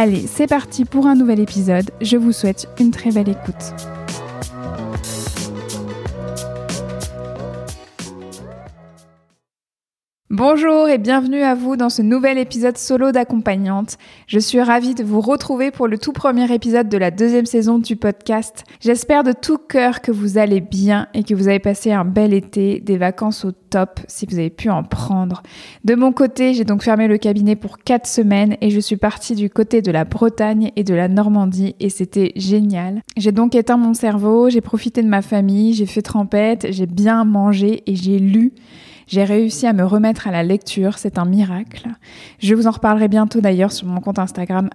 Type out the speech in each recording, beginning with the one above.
Allez, c'est parti pour un nouvel épisode. Je vous souhaite une très belle écoute. Bonjour et bienvenue à vous dans ce nouvel épisode solo d'accompagnante. Je suis ravie de vous retrouver pour le tout premier épisode de la deuxième saison du podcast. J'espère de tout cœur que vous allez bien et que vous avez passé un bel été, des vacances au top si vous avez pu en prendre. De mon côté, j'ai donc fermé le cabinet pour quatre semaines et je suis partie du côté de la Bretagne et de la Normandie et c'était génial. J'ai donc éteint mon cerveau, j'ai profité de ma famille, j'ai fait trempette, j'ai bien mangé et j'ai lu. J'ai réussi à me remettre à la lecture, c'est un miracle. Je vous en reparlerai bientôt d'ailleurs sur mon compte Instagram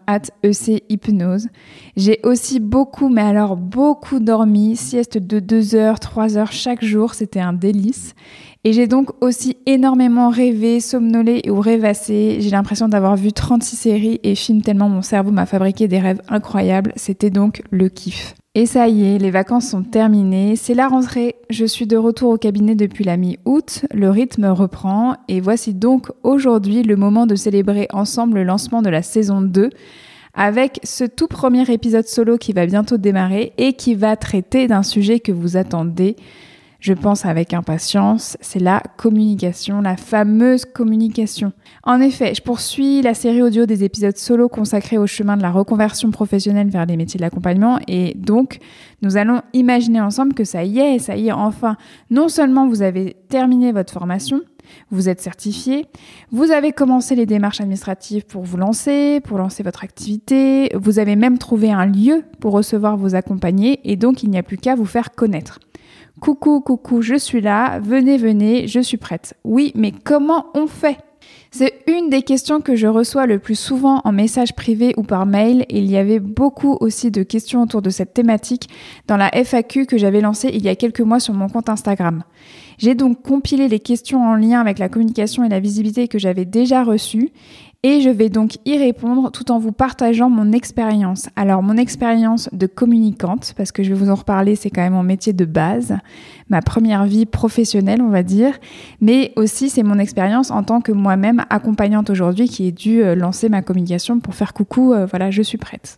@echypnose. J'ai aussi beaucoup, mais alors beaucoup dormi, sieste de 2 heures, 3 heures chaque jour, c'était un délice. Et j'ai donc aussi énormément rêvé, somnolé ou rêvassé. J'ai l'impression d'avoir vu 36 séries et films tellement mon cerveau m'a fabriqué des rêves incroyables. C'était donc le kiff. Et ça y est, les vacances sont terminées, c'est la rentrée, je suis de retour au cabinet depuis la mi-août, le rythme reprend. Et voici donc aujourd'hui le moment de célébrer ensemble le lancement de la saison 2 avec ce tout premier épisode solo qui va bientôt démarrer et qui va traiter d'un sujet que vous attendez, je pense avec impatience, c'est la communication, la fameuse communication. En effet, je poursuis la série audio des épisodes solo consacrés au chemin de la reconversion professionnelle vers les métiers de l'accompagnement et donc nous allons imaginer ensemble que ça y est, ça y est, enfin, non seulement vous avez terminé votre formation, vous êtes certifié, vous avez commencé les démarches administratives pour vous lancer, pour lancer votre activité, vous avez même trouvé un lieu pour recevoir vos accompagnés et donc il n'y a plus qu'à vous faire connaître. Coucou, coucou, je suis là, venez, venez, je suis prête. Oui, mais comment on fait? C'est une des questions que je reçois le plus souvent en message privé ou par mail et il y avait beaucoup aussi de questions autour de cette thématique dans la FAQ que j'avais lancée il y a quelques mois sur mon compte Instagram. J'ai donc compilé les questions en lien avec la communication et la visibilité que j'avais déjà reçues et je vais donc y répondre tout en vous partageant mon expérience. Alors mon expérience de communicante, parce que je vais vous en reparler, c'est quand même mon métier de base, ma première vie professionnelle on va dire, mais aussi c'est mon expérience en tant que moi-même accompagnante aujourd'hui qui ai dû euh, lancer ma communication pour faire coucou, euh, voilà je suis prête.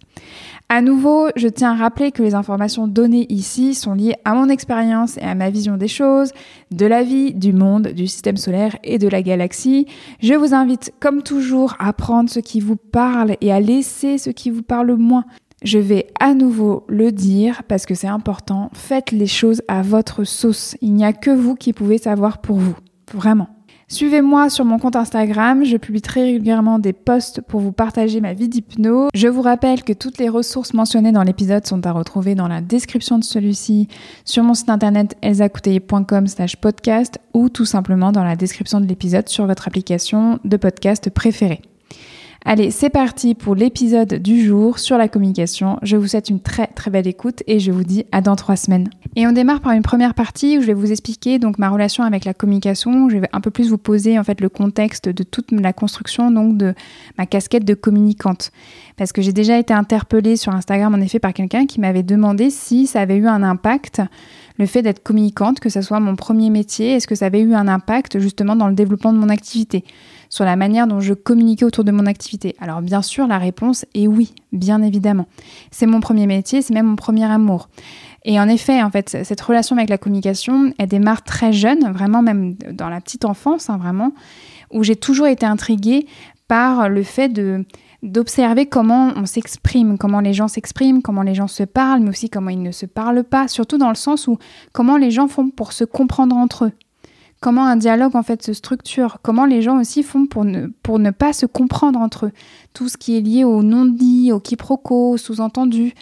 À nouveau, je tiens à rappeler que les informations données ici sont liées à mon expérience et à ma vision des choses, de la vie, du monde, du système solaire et de la galaxie. Je vous invite, comme toujours, à prendre ce qui vous parle et à laisser ce qui vous parle moins. Je vais à nouveau le dire parce que c'est important, faites les choses à votre sauce. Il n'y a que vous qui pouvez savoir pour vous. Vraiment. Suivez-moi sur mon compte Instagram, je publie très régulièrement des posts pour vous partager ma vie d'hypno. Je vous rappelle que toutes les ressources mentionnées dans l'épisode sont à retrouver dans la description de celui-ci, sur mon site internet elsacoutelier.com slash podcast ou tout simplement dans la description de l'épisode sur votre application de podcast préférée. Allez, c'est parti pour l'épisode du jour sur la communication. Je vous souhaite une très très belle écoute et je vous dis à dans trois semaines. Et on démarre par une première partie où je vais vous expliquer donc ma relation avec la communication. Je vais un peu plus vous poser en fait le contexte de toute la construction donc de ma casquette de communicante. Parce que j'ai déjà été interpellée sur Instagram en effet par quelqu'un qui m'avait demandé si ça avait eu un impact le fait d'être communicante, que ce soit mon premier métier, est-ce que ça avait eu un impact justement dans le développement de mon activité? Sur la manière dont je communiquais autour de mon activité Alors bien sûr, la réponse est oui, bien évidemment. C'est mon premier métier, c'est même mon premier amour. Et en effet, en fait, cette relation avec la communication, elle démarre très jeune, vraiment même dans la petite enfance, hein, vraiment, où j'ai toujours été intriguée par le fait de d'observer comment on s'exprime, comment les gens s'expriment, comment les gens se parlent, mais aussi comment ils ne se parlent pas, surtout dans le sens où comment les gens font pour se comprendre entre eux. Comment un dialogue en fait se structure, comment les gens aussi font pour ne, pas se comprendre entre eux. Tout ce qui est lié au non-dit, au quiproquo, au sous-entendu,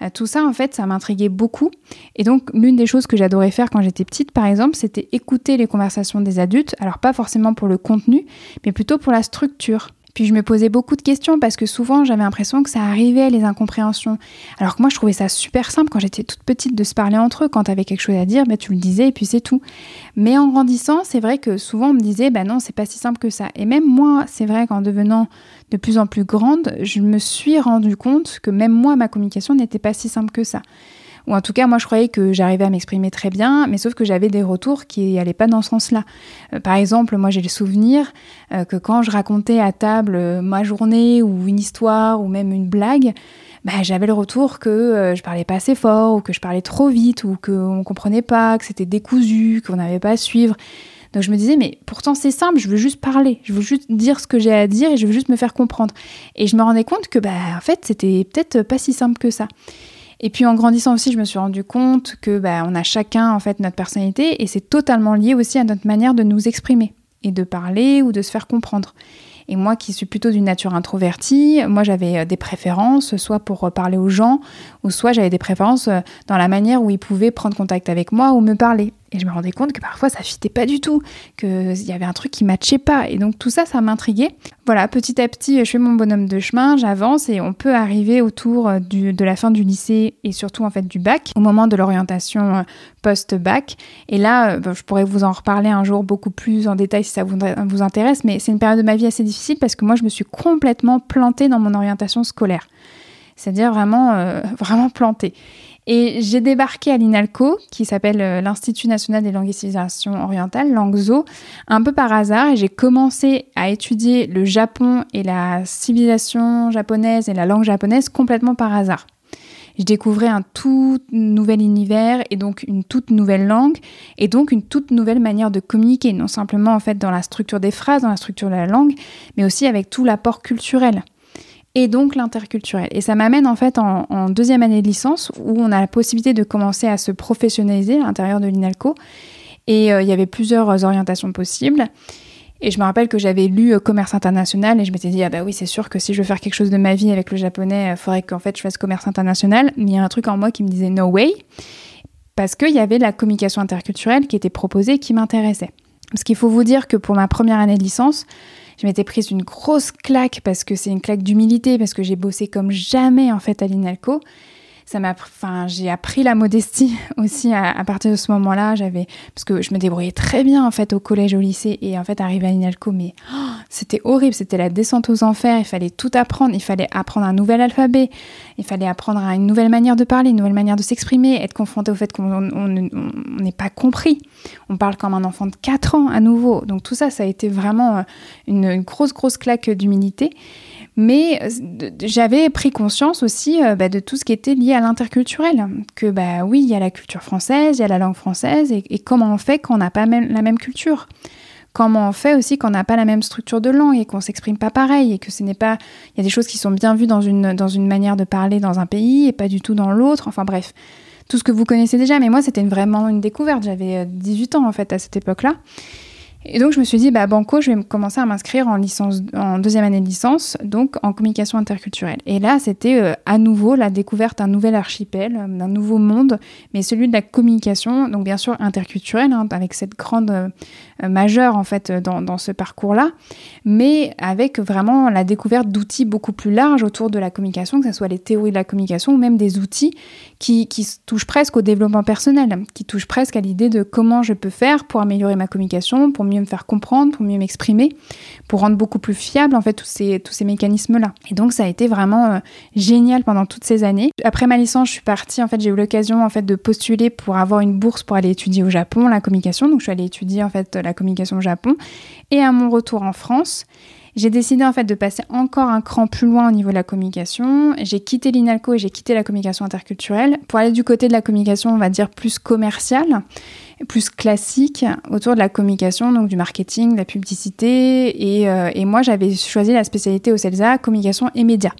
euh, tout ça, en fait, ça m'intriguait beaucoup. Et donc, l'une des choses que j'adorais faire quand j'étais petite, par exemple, c'était écouter les conversations des adultes. Alors, pas forcément pour le contenu, mais plutôt pour la structure. Puis je me posais beaucoup de questions parce que souvent j'avais l'impression que ça arrivait les incompréhensions. Alors que moi je trouvais ça super simple quand j'étais toute petite de se parler entre eux. Quand tu avais quelque chose à dire, bah, tu le disais et puis c'est tout. Mais en grandissant, c'est vrai que souvent on me disait bah non, c'est pas si simple que ça. Et même moi, c'est vrai qu'en devenant de plus en plus grande, je me suis rendu compte que même moi, ma communication n'était pas si simple que ça. Ou en tout cas, moi, je croyais que j'arrivais à m'exprimer très bien, mais sauf que j'avais des retours qui n'allaient pas dans ce sens-là. Euh, par exemple, moi, j'ai le souvenir euh, que quand je racontais à table euh, ma journée ou une histoire ou même une blague, bah, j'avais le retour que je parlais pas assez fort ou que je parlais trop vite ou qu'on ne comprenait pas, que c'était décousu, qu'on n'avait pas à suivre. Donc je me disais, mais pourtant c'est simple, je veux juste parler, je veux juste dire ce que j'ai à dire et je veux juste me faire comprendre. Et je me rendais compte que, bah, en fait, c'était peut-être pas si simple que ça. Et puis en grandissant aussi, je me suis rendu compte que bah, on a chacun en fait notre personnalité et c'est totalement lié aussi à notre manière de nous exprimer et de parler ou de se faire comprendre. Et moi qui suis plutôt d'une nature introvertie, moi j'avais euh, des préférences, soit pour parler aux gens, ou soit j'avais des préférences euh, dans la manière où ils pouvaient prendre contact avec moi ou me parler. Et je me rendais compte que parfois ça fitait pas du tout, qu'il y avait un truc qui matchait pas. Et donc tout ça, ça m'intriguait. Voilà, petit à petit, je fais mon bonhomme de chemin, j'avance et on peut arriver autour euh, de la fin du lycée et surtout en fait du bac, au moment de l'orientation euh, post-bac. Et là, euh, je pourrais vous en reparler un jour beaucoup plus en détail si ça vous, vous intéresse, mais c'est une période de ma vie assez difficile parce que moi, je me suis complètement plantée dans mon orientation scolaire. C'est-à-dire vraiment, vraiment plantée. Et j'ai débarqué à l'INALCO, qui s'appelle euh, l'Institut national des langues et civilisations orientales, l'ANGZO, un peu par hasard, et j'ai commencé à étudier le Japon et la civilisation japonaise et la langue japonaise complètement par hasard. Je découvrais un tout nouvel univers et donc une toute nouvelle langue et donc une toute nouvelle manière de communiquer, non simplement en fait dans la structure des phrases, dans la structure de la langue, mais aussi avec tout l'apport culturel et donc l'interculturel. Et ça m'amène en fait en, deuxième année de licence où on a la possibilité de commencer à se professionnaliser à l'intérieur de l'INALCO. Et euh, il y avait plusieurs orientations possibles. Et je me rappelle que j'avais lu euh, commerce international et je m'étais dit, ah bah oui, c'est sûr que si je veux faire quelque chose de ma vie avec le japonais, il euh, faudrait qu'en fait je fasse commerce international. Mais il y a un truc en moi qui me disait no way, parce qu'il y avait la communication interculturelle qui était proposée et qui m'intéressait. Parce qu'il faut vous dire que pour ma première année de licence, je m'étais prise une grosse claque parce que c'est une claque d'humilité, parce que j'ai bossé comme jamais en fait à l'INALCO ça m'a, enfin, j'ai appris la modestie aussi à, partir de ce moment-là. J'avais, parce que je me débrouillais très bien en fait au collège, au lycée, et en fait arrivé à l'INALCO, mais oh, c'était horrible, c'était la descente aux enfers. Il fallait tout apprendre, il fallait apprendre un nouvel alphabet, il fallait apprendre à une nouvelle manière de parler, une nouvelle manière de s'exprimer, être confronté au fait qu'on n'est pas compris. On parle comme un enfant de 4 ans à nouveau. Donc tout ça, ça a été vraiment euh, une, une grosse grosse claque d'humilité. Mais euh, j'avais pris conscience aussi euh, bah, de tout ce qui était lié à l'interculturel. Que bah oui, il y a la culture française, il y a la langue française, et, comment on fait quand on n'a pas la même culture? Comment on fait aussi quand on n'a pas la même structure de langue et qu'on s'exprime pas pareil et que ce n'est pas, il y a des choses qui sont bien vues dans une dans une manière de parler dans un pays et pas du tout dans l'autre? Enfin bref, tout ce que vous connaissez déjà. Mais moi, c'était vraiment une découverte. J'avais 18 euh, ans en fait à cette époque-là. Et donc je me suis dit, bah banco, je vais commencer à m'inscrire en en deuxième année de licence, donc en communication interculturelle. Et là, c'était euh, à nouveau la découverte d'un nouvel archipel, euh, d'un nouveau monde, mais celui de la communication, donc bien sûr interculturelle, hein, avec cette grande euh, majeure en fait dans, dans ce parcours-là, mais avec vraiment la découverte d'outils beaucoup plus larges autour de la communication, que ce soit les théories de la communication ou même des outils qui, qui touchent presque au développement personnel, qui touchent presque à l'idée de comment je peux faire pour améliorer ma communication, pour mieux me faire comprendre, pour mieux m'exprimer, pour rendre beaucoup plus fiable en fait tous ces, tous ces mécanismes-là. Et donc ça a été vraiment euh, génial pendant toutes ces années. Après ma licence, je suis partie, en fait j'ai eu l'occasion en fait de postuler pour avoir une bourse pour aller étudier au Japon la communication. Donc je suis allée étudier en fait la communication au Japon. Et à mon retour en France, j'ai décidé en fait de passer encore un cran plus loin au niveau de la communication. J'ai quitté l'INALCO et j'ai quitté la communication interculturelle pour aller du côté de la communication, on va dire, plus commerciale, plus classique, autour de la communication, donc du marketing, de la publicité. Et, euh, et moi, j'avais choisi la spécialité au CELSA, communication et médias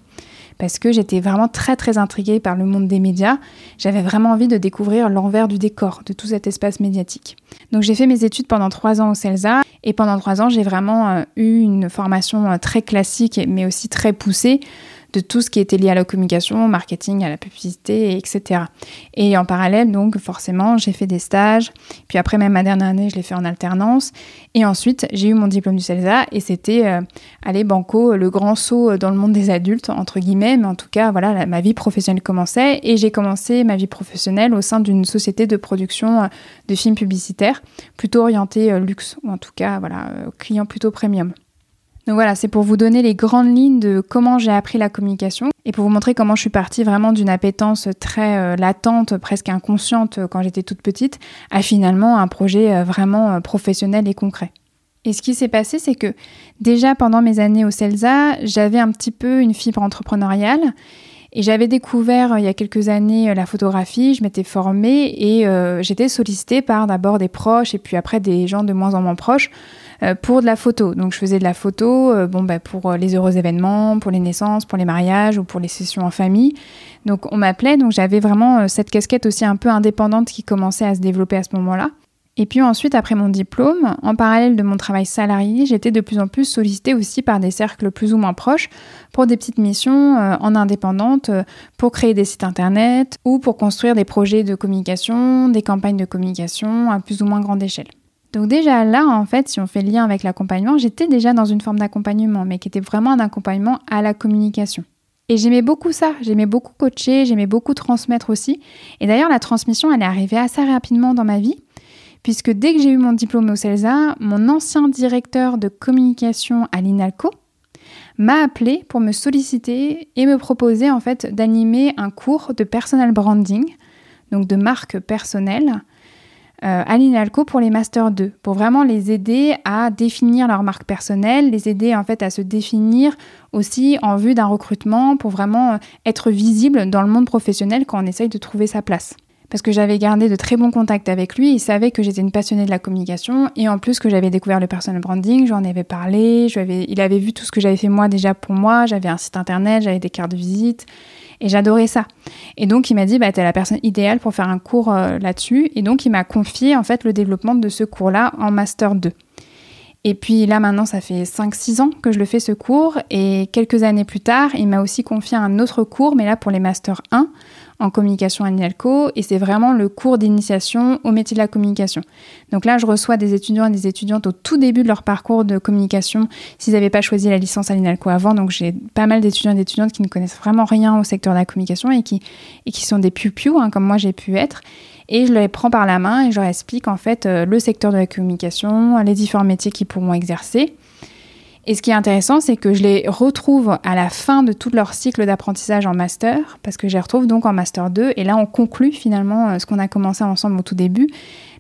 parce que j'étais vraiment très très intriguée par le monde des médias. J'avais vraiment envie de découvrir l'envers du décor de tout cet espace médiatique. Donc j'ai fait mes études pendant trois ans au CELSA et pendant trois ans j'ai vraiment euh, eu une formation euh, très classique mais aussi très poussée de tout ce qui était lié à la communication, au marketing, à la publicité, etc. Et en parallèle, donc forcément, j'ai fait des stages. Puis après, même ma dernière année, je l'ai fait en alternance. Et ensuite, j'ai eu mon diplôme du CELSA et c'était, euh, allez, banco, le grand saut dans le monde des adultes, entre guillemets. Mais en tout cas, voilà, ma vie professionnelle commençait et j'ai commencé ma vie professionnelle au sein d'une société de production euh, de films publicitaires, plutôt orientée euh, luxe, ou en tout cas, voilà, client plutôt premium. Donc voilà, c'est pour vous donner les grandes lignes de comment j'ai appris la communication et pour vous montrer comment je suis partie vraiment d'une appétence très euh, latente, presque inconsciente euh, quand j'étais toute petite, à finalement un projet euh, vraiment professionnel et concret. Et ce qui s'est passé, c'est que déjà pendant mes années au CELSA, j'avais un petit peu une fibre entrepreneuriale et j'avais découvert il y a quelques années la photographie, je m'étais formée et j'étais sollicitée par d'abord des proches et puis après des gens de moins en moins proches pour de la photo. Donc je faisais de la photo euh, bon, bah, pour euh, les heureux événements, pour les naissances, pour les mariages ou pour les sessions en famille. Donc on m'appelait, donc j'avais vraiment cette casquette aussi un peu indépendante qui commençait à se développer à ce moment-là. Et puis ensuite, après mon diplôme, en parallèle de mon travail salarié, j'étais de plus en plus sollicitée aussi par des cercles plus ou moins proches pour des petites missions en indépendante, pour créer des sites internet ou pour construire des projets de communication, des campagnes de communication à plus ou moins grande échelle. Donc déjà là, en fait, si on fait le lien avec l'accompagnement, j'étais déjà dans une forme d'accompagnement, mais qui était vraiment un accompagnement à la communication. Et j'aimais beaucoup ça, j'aimais beaucoup coacher, j'aimais beaucoup transmettre aussi. Et d'ailleurs, la transmission, elle est arrivée assez rapidement dans ma vie, puisque dès que j'ai eu mon diplôme au CELSA, mon ancien directeur de communication à l'INALCO m'a appelé pour me solliciter et me proposer en fait d'animer un cours de personal branding, donc de marque personnelle, euh, à pour les Master 2, pour vraiment les aider à définir leur marque personnelle, les aider en fait à se définir aussi en vue d'un recrutement pour vraiment euh, être visible dans le monde professionnel quand on essaye de trouver sa place. Parce que j'avais gardé de très bons contacts avec lui, il savait que j'étais une passionnée de la communication et en plus que j'avais découvert le personal branding, j'en avais parlé, il avait vu tout ce que j'avais fait moi déjà pour moi, j'avais un site internet, j'avais des cartes de visite, et j'adorais ça. Et donc, il m'a dit, bah, tu es la personne idéale pour faire un cours euh, là-dessus. Et donc, il m'a confié, en fait, le développement de ce cours-là en Master 2. Et puis là, maintenant, ça fait 5-6 ans que je le fais, ce cours. Et quelques années plus tard, il m'a aussi confié un autre cours, mais là, pour les Master 1, en communication à l'INALCO et c'est vraiment le cours d'initiation au métier de la communication. Donc là, je reçois des étudiants et des étudiantes au tout début de leur parcours de communication s'ils n'avaient pas choisi la licence à l'INALCO avant. Donc j'ai pas mal d'étudiants et d'étudiantes qui ne connaissent vraiment rien au secteur de la communication et qui, et qui sont des piou hein, comme moi j'ai pu être. Et je les prends par la main et je leur explique en fait euh, le secteur de la communication, les différents métiers qu'ils pourront exercer. Et ce qui est intéressant, c'est que je les retrouve à la fin de tout leur cycle d'apprentissage en master, parce que je les retrouve donc en master 2, et là on conclut finalement euh, ce qu'on a commencé ensemble au tout début,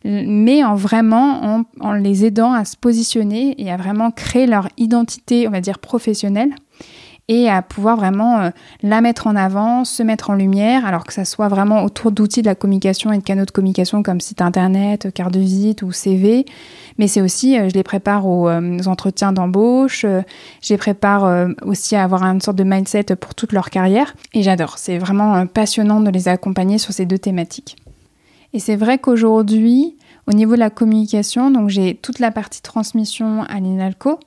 mais en vraiment en, en, les aidant à se positionner et à vraiment créer leur identité, on va dire, professionnelle et à pouvoir vraiment euh, la mettre en avant, se mettre en lumière, alors que ça soit vraiment autour d'outils de la communication et de canaux de communication comme site internet, carte de visite ou CV. Mais c'est aussi, euh, je les prépare aux, euh, entretiens d'embauche, je les prépare aussi à avoir une sorte de mindset pour toute leur carrière. Et j'adore, c'est vraiment passionnant de les accompagner sur ces deux thématiques. Et c'est vrai qu'aujourd'hui, au niveau de la communication, donc j'ai toute la partie transmission à l'INALCO,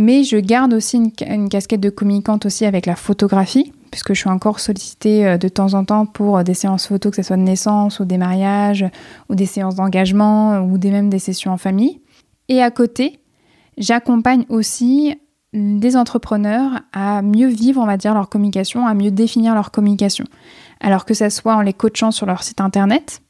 mais je garde aussi une, casquette de communicante aussi avec la photographie, puisque je suis encore sollicitée euh, de temps en temps pour euh, des séances photos, que ce soit de naissance ou des mariages, ou des séances d'engagement, ou des, même des sessions en famille. Et à côté, j'accompagne aussi des entrepreneurs à mieux vivre, on va dire, leur communication, à mieux définir leur communication. Alors que ce soit en les coachant sur leur site internet,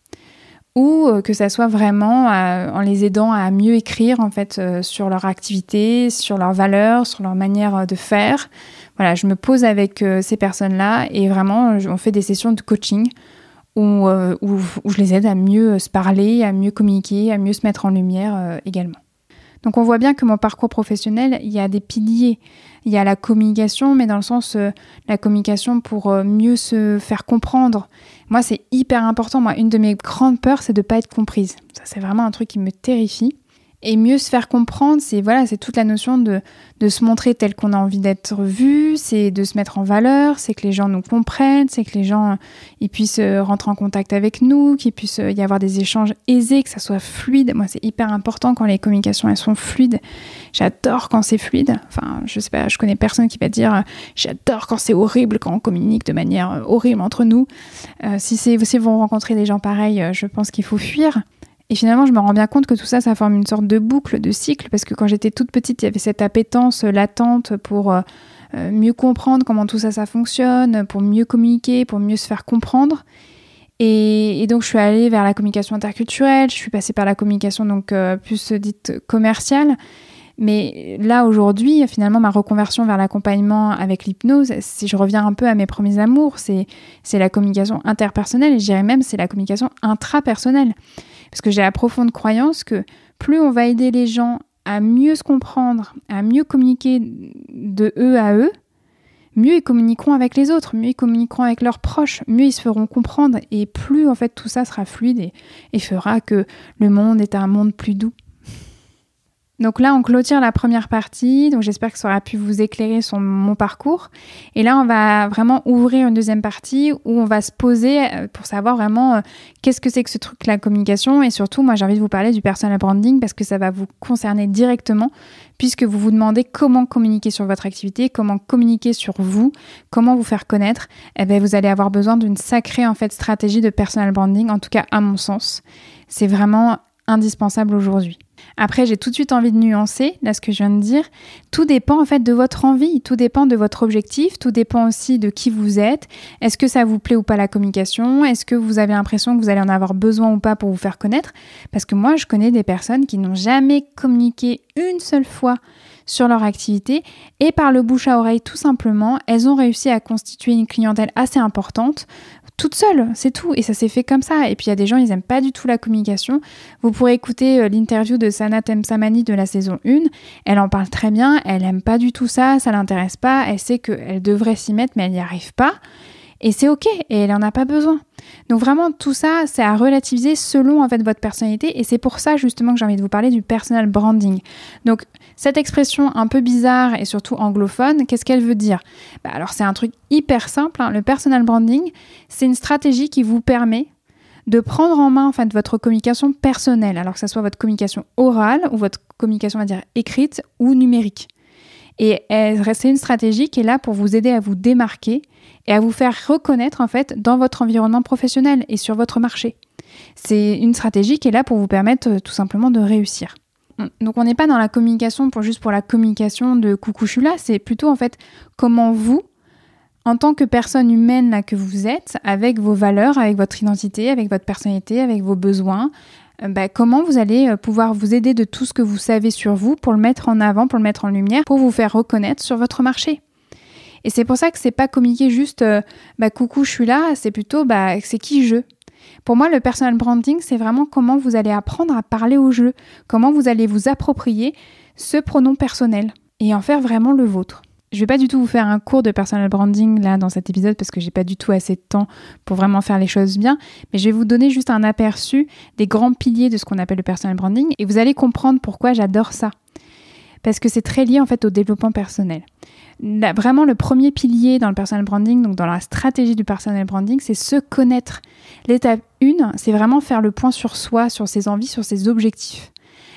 ou euh, que ça soit vraiment en les aidant à mieux écrire en fait sur leur activité, sur leurs valeurs, sur leur manière de faire. Voilà, je me pose avec ces personnes-là et vraiment on fait des sessions de coaching où, où, je les aide à mieux se parler, à mieux communiquer, à mieux se mettre en lumière également. Donc on voit bien que mon parcours professionnel, il y a des piliers. Il y a la communication, mais dans le sens euh, la communication pour euh, mieux se faire comprendre. Moi, c'est hyper important. Moi, une de mes grandes peurs, c'est de ne pas être comprise. Ça, c'est vraiment un truc qui me terrifie. Et mieux se faire comprendre, c'est voilà, c'est toute la notion de, de se montrer tel qu'on a envie d'être vu, c'est de se mettre en valeur, c'est que les gens nous comprennent, c'est que les gens ils puissent euh, rentrer en contact avec nous, qu'il puisse euh, y avoir des échanges aisés, que ça soit fluide. Moi, c'est hyper important quand les communications elles sont fluides. J'adore quand c'est fluide. Enfin, je sais pas, je connais personne qui va dire euh, j'adore quand c'est horrible, quand on communique de manière horrible entre nous. si c'est si vous rencontrez des gens pareils, je pense qu'il faut fuir. Et finalement, je me rends bien compte que tout ça, ça forme une sorte de boucle, de cycle, parce que quand j'étais toute petite, il y avait cette appétence latente pour euh, euh, mieux comprendre comment tout ça, ça fonctionne, pour mieux communiquer, pour mieux se faire comprendre. Et, donc, je suis allée vers la communication interculturelle, je suis passée par la communication donc euh, plus dite commerciale. Mais là, aujourd'hui, finalement, ma reconversion vers l'accompagnement avec l'hypnose, si je reviens un peu à mes premiers amours, c'est la communication interpersonnelle et je dirais même c'est la communication intrapersonnelle. Parce que j'ai la profonde croyance que plus on va aider les gens à mieux se comprendre, à mieux communiquer de eux à eux, mieux ils communiqueront avec les autres, mieux ils communiqueront avec leurs proches, mieux ils se feront comprendre et plus en fait tout ça sera fluide et fera que le monde est un monde plus doux. Donc là, on clôture la première partie. Donc j'espère que ça aura pu vous éclairer sur mon parcours. Et là, on va vraiment ouvrir une deuxième partie où on va se poser euh, pour savoir vraiment euh, qu'est-ce que c'est que ce truc, la communication. Et surtout, moi, j'ai envie de vous parler du personal branding parce que ça va vous concerner directement puisque vous vous demandez comment communiquer sur votre activité, comment communiquer sur vous, comment vous faire connaître. Eh bien, vous allez avoir besoin d'une sacrée en fait stratégie de personal branding. En tout cas, à mon sens, c'est vraiment indispensable aujourd'hui. Après, j'ai tout de suite envie de nuancer, là, ce que je viens de dire. Tout dépend, en fait, de votre envie, tout dépend de votre objectif, tout dépend aussi de qui vous êtes. Est-ce que ça vous plaît ou pas la communication? Est-ce que vous avez l'impression que vous allez en avoir besoin ou pas pour vous faire connaître? Parce que moi, je connais des personnes qui n'ont jamais communiqué une seule fois sur leur activité et par le bouche à oreille tout simplement, elles ont réussi à constituer une clientèle assez importante toute seule, c'est tout. Et ça s'est fait comme ça. Et puis il y a des gens, ils n'aiment pas du tout la communication. Vous pourrez écouter euh, l'interview de Sana Temsamani de la saison 1. Elle en parle très bien. Elle n'aime pas du tout ça, ça l'intéresse pas. Elle sait qu'elle devrait s'y mettre, mais elle n'y arrive pas. Et c'est ok, et elle n'en a pas besoin. Donc vraiment, tout ça, c'est à relativiser selon en fait votre personnalité, et c'est pour ça justement que j'ai envie de vous parler du personal branding. Donc cette expression un peu bizarre et surtout anglophone, qu'est-ce qu'elle veut dire? Bah, Alors c'est un truc hyper simple. Hein. Le personal branding, c'est une stratégie qui vous permet de prendre en main en fait, votre communication personnelle, alors que ce soit votre communication orale ou votre communication, on va dire, écrite ou numérique. Et c'est une stratégie qui est là pour vous aider à vous démarquer et à vous faire reconnaître en fait dans votre environnement professionnel et sur votre marché. C'est une stratégie qui est là pour vous permettre euh, tout simplement de réussir. Donc on n'est pas dans la communication pour juste pour la communication de coucou je suis là, c'est plutôt en fait comment vous, en tant que personne humaine là que vous êtes, avec vos valeurs, avec votre identité, avec votre personnalité, avec vos besoins, euh, bah, comment vous allez euh, pouvoir vous aider de tout ce que vous savez sur vous pour le mettre en avant, pour le mettre en lumière, pour vous faire reconnaître sur votre marché. Et c'est pour ça que c'est pas communiquer juste euh, bah, coucou, je suis là, c'est plutôt bah, c'est qui je. Pour moi, le personal branding, c'est vraiment comment vous allez apprendre à parler au jeu, comment vous allez vous approprier ce pronom personnel et en faire vraiment le vôtre. Je vais pas du tout vous faire un cours de personal branding là dans cet épisode parce que j'ai pas du tout assez de temps pour vraiment faire les choses bien, mais je vais vous donner juste un aperçu des grands piliers de ce qu'on appelle le personal branding et vous allez comprendre pourquoi j'adore ça. Parce que c'est très lié en fait au développement personnel. vraiment le premier pilier dans le personal branding, donc dans la stratégie du personal branding, c'est se connaître. L'étape 1, c'est vraiment faire le point sur soi, sur ses envies, sur ses objectifs.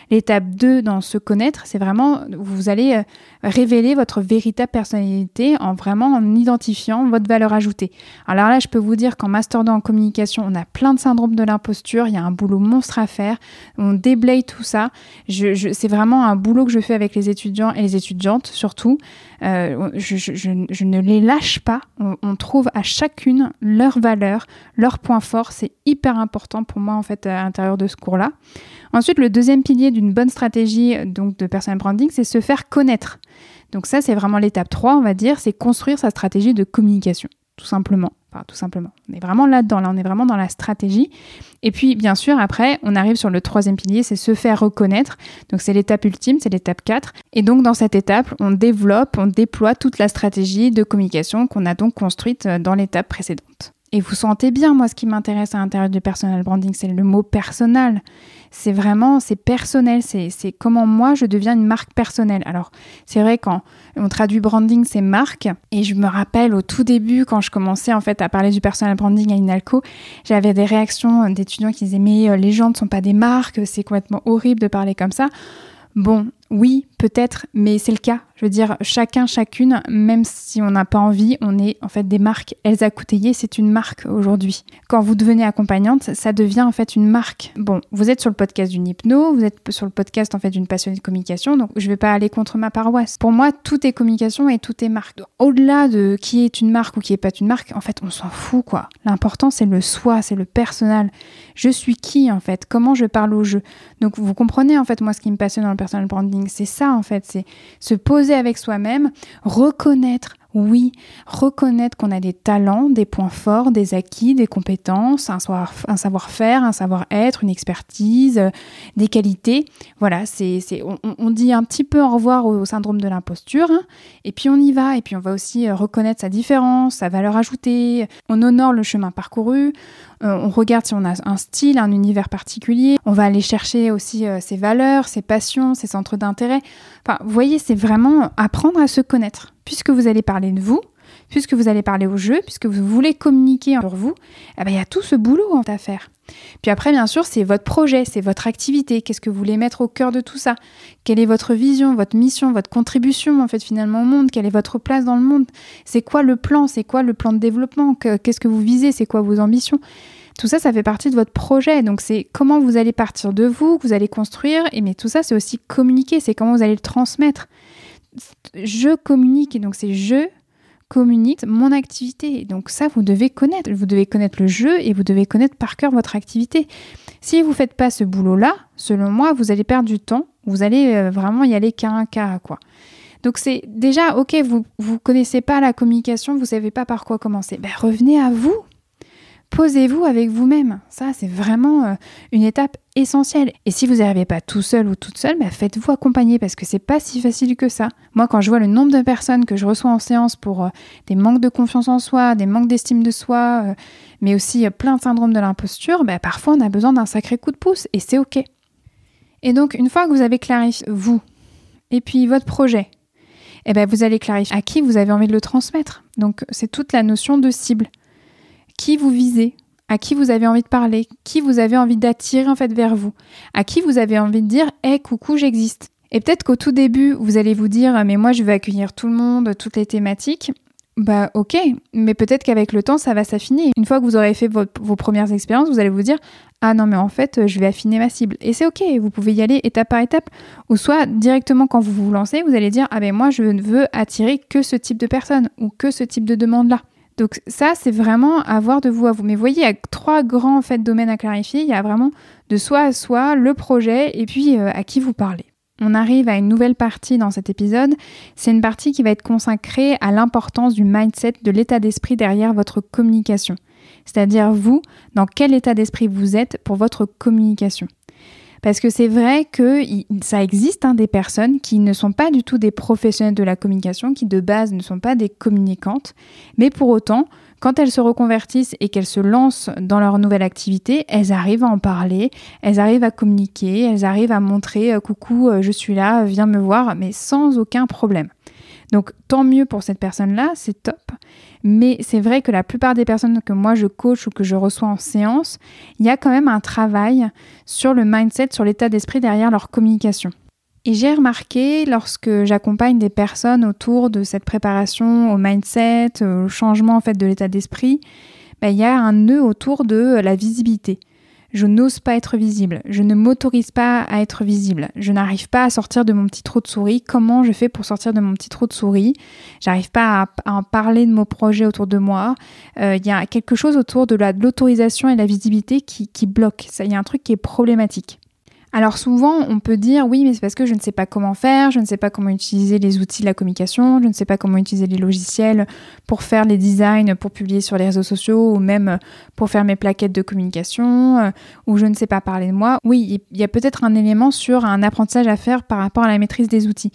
L'étape 2 dans se connaître, c'est vraiment, vous allez euh, révéler votre véritable personnalité en vraiment en identifiant votre valeur ajoutée. Alors là, je peux vous dire qu'en Master 2 en communication, on a plein de syndromes de l'imposture, il y a un boulot monstre à faire, on déblaye tout ça. C'est vraiment un boulot que je fais avec les étudiants et les étudiantes surtout. Euh, je, ne les lâche pas, on, on trouve à chacune leur valeur, leur point fort, c'est hyper important pour moi en fait à l'intérieur de ce cours-là. Ensuite, le deuxième pilier d'une bonne stratégie donc de personal branding, c'est se faire connaître. Donc ça, c'est vraiment l'étape 3, on va dire, c'est construire sa stratégie de communication, tout simplement. Enfin, tout simplement. On est vraiment là-dedans, là, on est vraiment dans la stratégie. Et puis, bien sûr, après, on arrive sur le troisième pilier, c'est se faire reconnaître. Donc, c'est l'étape ultime, c'est l'étape 4. Et donc, dans cette étape, on développe, on déploie toute la stratégie de communication qu'on a donc construite euh, dans l'étape précédente. Et vous sentez bien, moi, ce qui m'intéresse à l'intérieur du personal branding, c'est le mot personnel. C'est vraiment, c'est personnel, c'est comment moi je deviens une marque personnelle. Alors, c'est vrai, quand on traduit branding, c'est marque. Et je me rappelle au tout début, quand je commençais en fait à parler du personal branding à Inalco, j'avais des réactions d'étudiants qui disaient Mais euh, les gens ne sont pas des marques, c'est complètement horrible de parler comme ça. Bon, oui, peut-être, mais c'est le cas. Je veux dire, chacun, chacune, même si on n'a pas envie, on est en fait des marques. Elsa Couteillé, c'est une marque aujourd'hui. Quand vous devenez accompagnante, ça devient en fait une marque. Bon, vous êtes sur le podcast d'une hypno, vous êtes sur le podcast en fait d'une passionnée de communication, donc je ne vais pas aller contre ma paroisse. Pour moi, tout est communication et tout est marque. Au-delà de qui est une marque ou qui est pas une marque, en fait, on s'en fout quoi. L'important c'est le soi, c'est le personnel. Je suis qui en fait? Comment je parle au jeu? Donc vous comprenez en fait moi ce qui me passionne dans le personal branding, c'est ça en fait, c'est se poser avec soi-même, reconnaître oui, reconnaître qu'on a des talents, des points forts, des acquis, des compétences, un savoir-faire, un savoir-être, une expertise, euh, des qualités. Voilà, c'est, on, dit un petit peu au revoir au, syndrome de l'imposture, hein, et puis on y va, et puis on va aussi euh, reconnaître sa différence, sa valeur ajoutée, on honore le chemin parcouru, euh, on regarde si on a un style, un univers particulier, on va aller chercher aussi ses valeurs, ses passions, ses centres d'intérêt. Enfin, vous voyez, c'est vraiment apprendre à se connaître puisque vous allez parler de vous, puisque vous allez parler au jeu, puisque vous voulez communiquer sur vous, eh ben, il y a tout ce boulot à faire. Puis après, bien sûr, c'est votre projet, c'est votre activité. Qu'est-ce que vous voulez mettre au cœur de tout ça? Quelle est votre vision, votre mission, votre contribution en fait finalement au monde? Quelle est votre place dans le monde? C'est quoi le plan? C'est quoi le plan de développement? Qu'est-ce que vous visez? C'est quoi vos ambitions? Tout ça, ça fait partie de votre projet. Donc, c'est comment vous allez partir de vous, que vous allez construire. Et mais tout ça, c'est aussi communiquer. C'est comment vous allez le transmettre je communique, et donc c'est je communique mon activité. Donc ça, vous devez connaître. Vous devez connaître le jeu et vous devez connaître par cœur votre activité. Si vous ne faites pas ce boulot-là, selon moi, vous allez perdre du temps. Vous allez euh, vraiment y aller qu'à un cas, quoi. Donc c'est déjà, ok, vous ne connaissez pas la communication, vous ne savez pas par quoi commencer. Ben, revenez à vous, posez-vous avec vous-même. Ça, c'est vraiment euh, une étape essentielle. Et si vous n'arrivez pas tout seul ou toute seule, bah, faites-vous accompagner parce que c'est pas si facile que ça. Moi, quand je vois le nombre de personnes que je reçois en séance pour euh, des manques de confiance en soi, des manques d'estime de soi, euh, mais aussi plein de syndromes de l'imposture, bah, parfois on a besoin d'un sacré coup de pouce et c'est ok. Et donc, une fois que vous avez clarifié vous et puis votre projet, eh ben, vous allez clarifier à qui vous avez envie de le transmettre. Donc, c'est toute la notion de cible qui vous visez, à qui vous avez envie de parler, qui vous avez envie d'attirer en fait vers vous, à qui vous avez envie de dire "Hé, coucou, j'existe." Et peut-être qu'au tout début, vous allez vous dire "Mais moi, je vais accueillir tout le monde, toutes les thématiques." Bah ok, mais peut-être qu'avec le temps, ça va s'affiner. Une fois que vous aurez fait vos premières expériences, vous allez vous dire ah non mais en fait je vais affiner ma cible. Et c'est ok, vous pouvez y aller étape par étape. Ou soit directement quand vous vous lancez, vous allez dire ah ben moi je ne veux attirer que ce type de personne ou que ce type de demande là. Donc ça, c'est vraiment avoir de vous à vous. Mais voyez, il y a trois grands domaines à clarifier. Il y a vraiment de soi à soi, le projet et puis euh, à qui vous parlez. On arrive à une nouvelle partie dans cet épisode. C'est une partie qui va être consacrée à l'importance du mindset, de l'état d'esprit derrière votre communication. C'est-à-dire vous, dans quel état d'esprit vous êtes pour votre communication. Parce que c'est vrai que ça existe hein, des personnes qui ne sont pas du tout des professionnels de la communication, qui de base ne sont pas des communicantes, mais pour autant, quand elles se reconvertissent et qu'elles se lancent dans leur nouvelle activité, elles arrivent à en parler, elles arrivent à communiquer, elles arrivent à montrer euh, coucou, euh, je suis là, viens me voir, mais sans aucun problème. Donc tant mieux pour cette personne-là, c'est top. Mais c'est vrai que la plupart des personnes que moi je coach ou que je reçois en séance, il y a quand même un travail sur le mindset, sur l'état d'esprit derrière leur communication. Et j'ai remarqué lorsque j'accompagne des personnes autour de cette préparation au mindset, au changement en fait de l'état d'esprit, ben, il y a un nœud autour de la visibilité. Je n'ose pas être visible, je ne m'autorise pas à être visible, je n'arrive pas à sortir de mon petit trou de souris. Comment je fais pour sortir de mon petit trou de souris? J'arrive pas à, en parler de mon projet autour de moi. Euh, il y a quelque chose autour de l'autorisation et la visibilité qui, qui bloque. Il y a un truc qui est problématique. Alors souvent, on peut dire oui, mais c'est parce que je ne sais pas comment faire, je ne sais pas comment utiliser les outils de la communication, je ne sais pas comment utiliser les logiciels pour faire les designs, pour publier sur les réseaux sociaux ou même pour faire mes plaquettes de communication, euh, ou je ne sais pas parler de moi. Oui, il y a peut-être un élément sur un apprentissage à faire par rapport à la maîtrise des outils.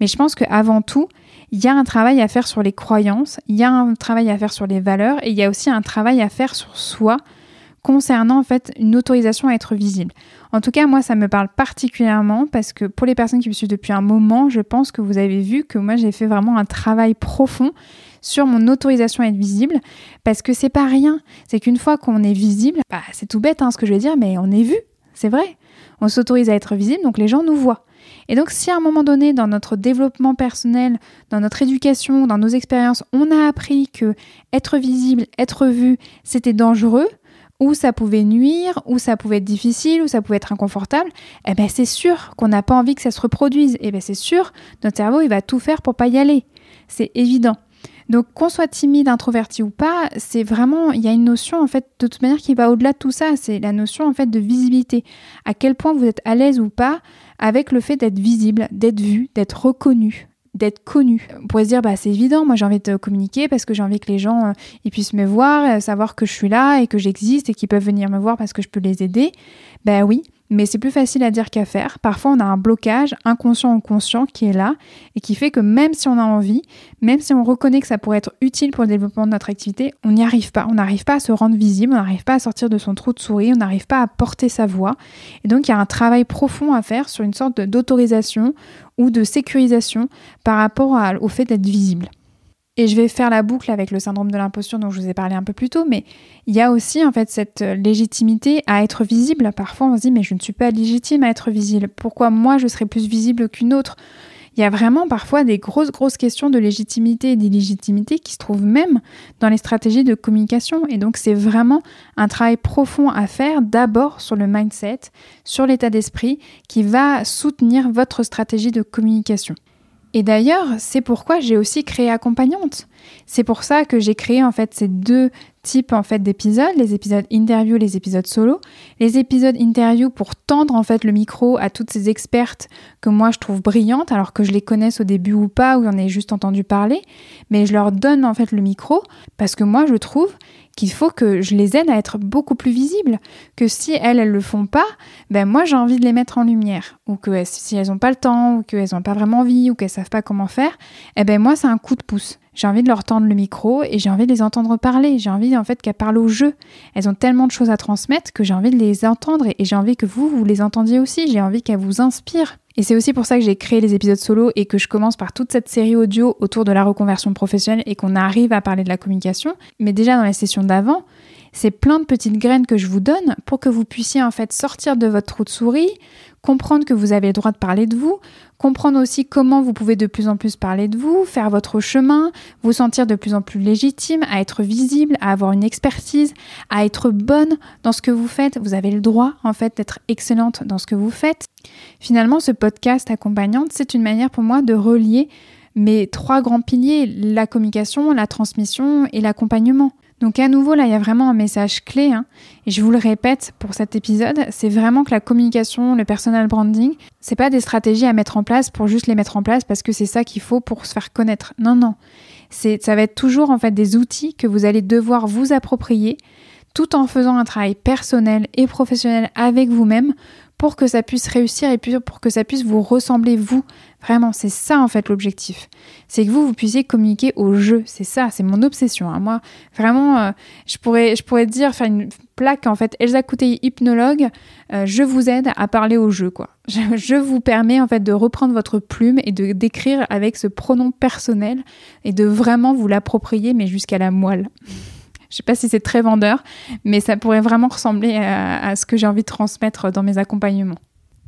Mais je pense qu'avant tout, il y a un travail à faire sur les croyances, il y a un travail à faire sur les valeurs et il y a aussi un travail à faire sur soi concernant en fait une autorisation à être visible. En tout cas, moi, ça me parle particulièrement parce que pour les personnes qui me suivent depuis un moment, je pense que vous avez vu que moi, j'ai fait vraiment un travail profond sur mon autorisation à être visible parce que c'est pas rien. C'est qu'une fois qu'on est visible, bah, c'est tout bête hein, ce que je vais dire, mais on est vu, c'est vrai. On s'autorise à être visible, donc les gens nous voient. Et donc, si à un moment donné, dans notre développement personnel, dans notre éducation, dans nos expériences, on a appris que être visible, être vu, c'était dangereux, où ça pouvait nuire, où ça pouvait être difficile, où ça pouvait être inconfortable, eh ben c'est sûr qu'on n'a pas envie que ça se reproduise. Eh ben c'est sûr, notre cerveau il va tout faire pour pas y aller. C'est évident. Donc qu'on soit timide, introverti ou pas, c'est vraiment il y a une notion en fait de toute manière qui va au-delà de tout ça, c'est la notion en fait de visibilité. À quel point vous êtes à l'aise ou pas avec le fait d'être visible, d'être vu, d'être reconnu d'être connu. On pourrait se dire, bah, c'est évident, moi j'ai envie de communiquer parce que j'ai envie que les gens euh, ils puissent me voir, euh, savoir que je suis là et que j'existe et qu'ils peuvent venir me voir parce que je peux les aider. Ben oui, mais c'est plus facile à dire qu'à faire. Parfois, on a un blocage inconscient ou conscient qui est là et qui fait que même si on a envie, même si on reconnaît que ça pourrait être utile pour le développement de notre activité, on n'y arrive pas. On n'arrive pas à se rendre visible, on n'arrive pas à sortir de son trou de souris, on n'arrive pas à porter sa voix. Et donc, il y a un travail profond à faire sur une sorte d'autorisation ou de sécurisation par rapport au fait d'être visible. Et je vais faire la boucle avec le syndrome de l'imposture dont je vous ai parlé un peu plus tôt, mais il y a aussi en fait cette légitimité à être visible. Parfois on se dit mais je ne suis pas légitime à être visible. Pourquoi moi je serais plus visible qu'une autre? Il y a vraiment parfois des grosses grosses questions de légitimité et d'illégitimité qui se trouvent même dans les stratégies de communication. Et donc c'est vraiment un travail profond à faire d'abord sur le mindset, sur l'état d'esprit qui va soutenir votre stratégie de communication. Et d'ailleurs, c'est pourquoi j'ai aussi créé accompagnante. C'est pour ça que j'ai créé en fait ces deux types en fait d'épisodes, les épisodes interview, les épisodes solo. Les épisodes interview pour tendre en fait le micro à toutes ces expertes que moi je trouve brillantes, alors que je les connaisse au début ou pas, ou j'en ai juste entendu parler, mais je leur donne en fait le micro parce que moi je trouve qu'il faut que je les aide à être beaucoup plus visibles, que si elles, elles le font pas, ben moi j'ai envie de les mettre en lumière, ou que si elles n'ont pas le temps, ou qu'elles n'ont pas vraiment envie, ou qu'elles savent pas comment faire, eh ben moi c'est un coup de pouce. J'ai envie de leur tendre le micro et j'ai envie de les entendre parler. J'ai envie en fait qu'elles parlent au jeu. Elles ont tellement de choses à transmettre que j'ai envie de les entendre et j'ai envie que vous, vous les entendiez aussi. J'ai envie qu'elles vous inspirent. Et c'est aussi pour ça que j'ai créé les épisodes solo et que je commence par toute cette série audio autour de la reconversion professionnelle et qu'on arrive à parler de la communication. Mais déjà dans les sessions d'avant, c'est plein de petites graines que je vous donne pour que vous puissiez en fait sortir de votre trou de souris, comprendre que vous avez le droit de parler de vous, comprendre aussi comment vous pouvez de plus en plus parler de vous, faire votre chemin, vous sentir de plus en plus légitime, à être visible, à avoir une expertise, à être bonne dans ce que vous faites. Vous avez le droit en fait d'être excellente dans ce que vous faites. Finalement, ce podcast accompagnante, c'est une manière pour moi de relier mes trois grands piliers, la communication, la transmission et l'accompagnement. Donc à nouveau, là, il y a vraiment un message clé, hein. et je vous le répète pour cet épisode, c'est vraiment que la communication, le personal branding, c'est pas des stratégies à mettre en place pour juste les mettre en place parce que c'est ça qu'il faut pour se faire connaître. Non, non. Ça va être toujours en fait des outils que vous allez devoir vous approprier tout en faisant un travail personnel et professionnel avec vous-même pour que ça puisse réussir et pour que ça puisse vous ressembler vous. Vraiment, c'est ça en fait l'objectif. C'est que vous, vous puissiez communiquer au jeu. C'est ça, c'est mon obsession. Hein. Moi, vraiment, euh, je, pourrais, je pourrais dire, faire une plaque en fait Elsa Coutet hypnologue, euh, je vous aide à parler au jeu quoi. Je, vous permets en fait de reprendre votre plume et de d'écrire avec ce pronom personnel et de vraiment vous l'approprier mais jusqu'à la moelle. Je sais pas si c'est très vendeur, mais ça pourrait vraiment ressembler à ce que j'ai envie de transmettre dans mes accompagnements.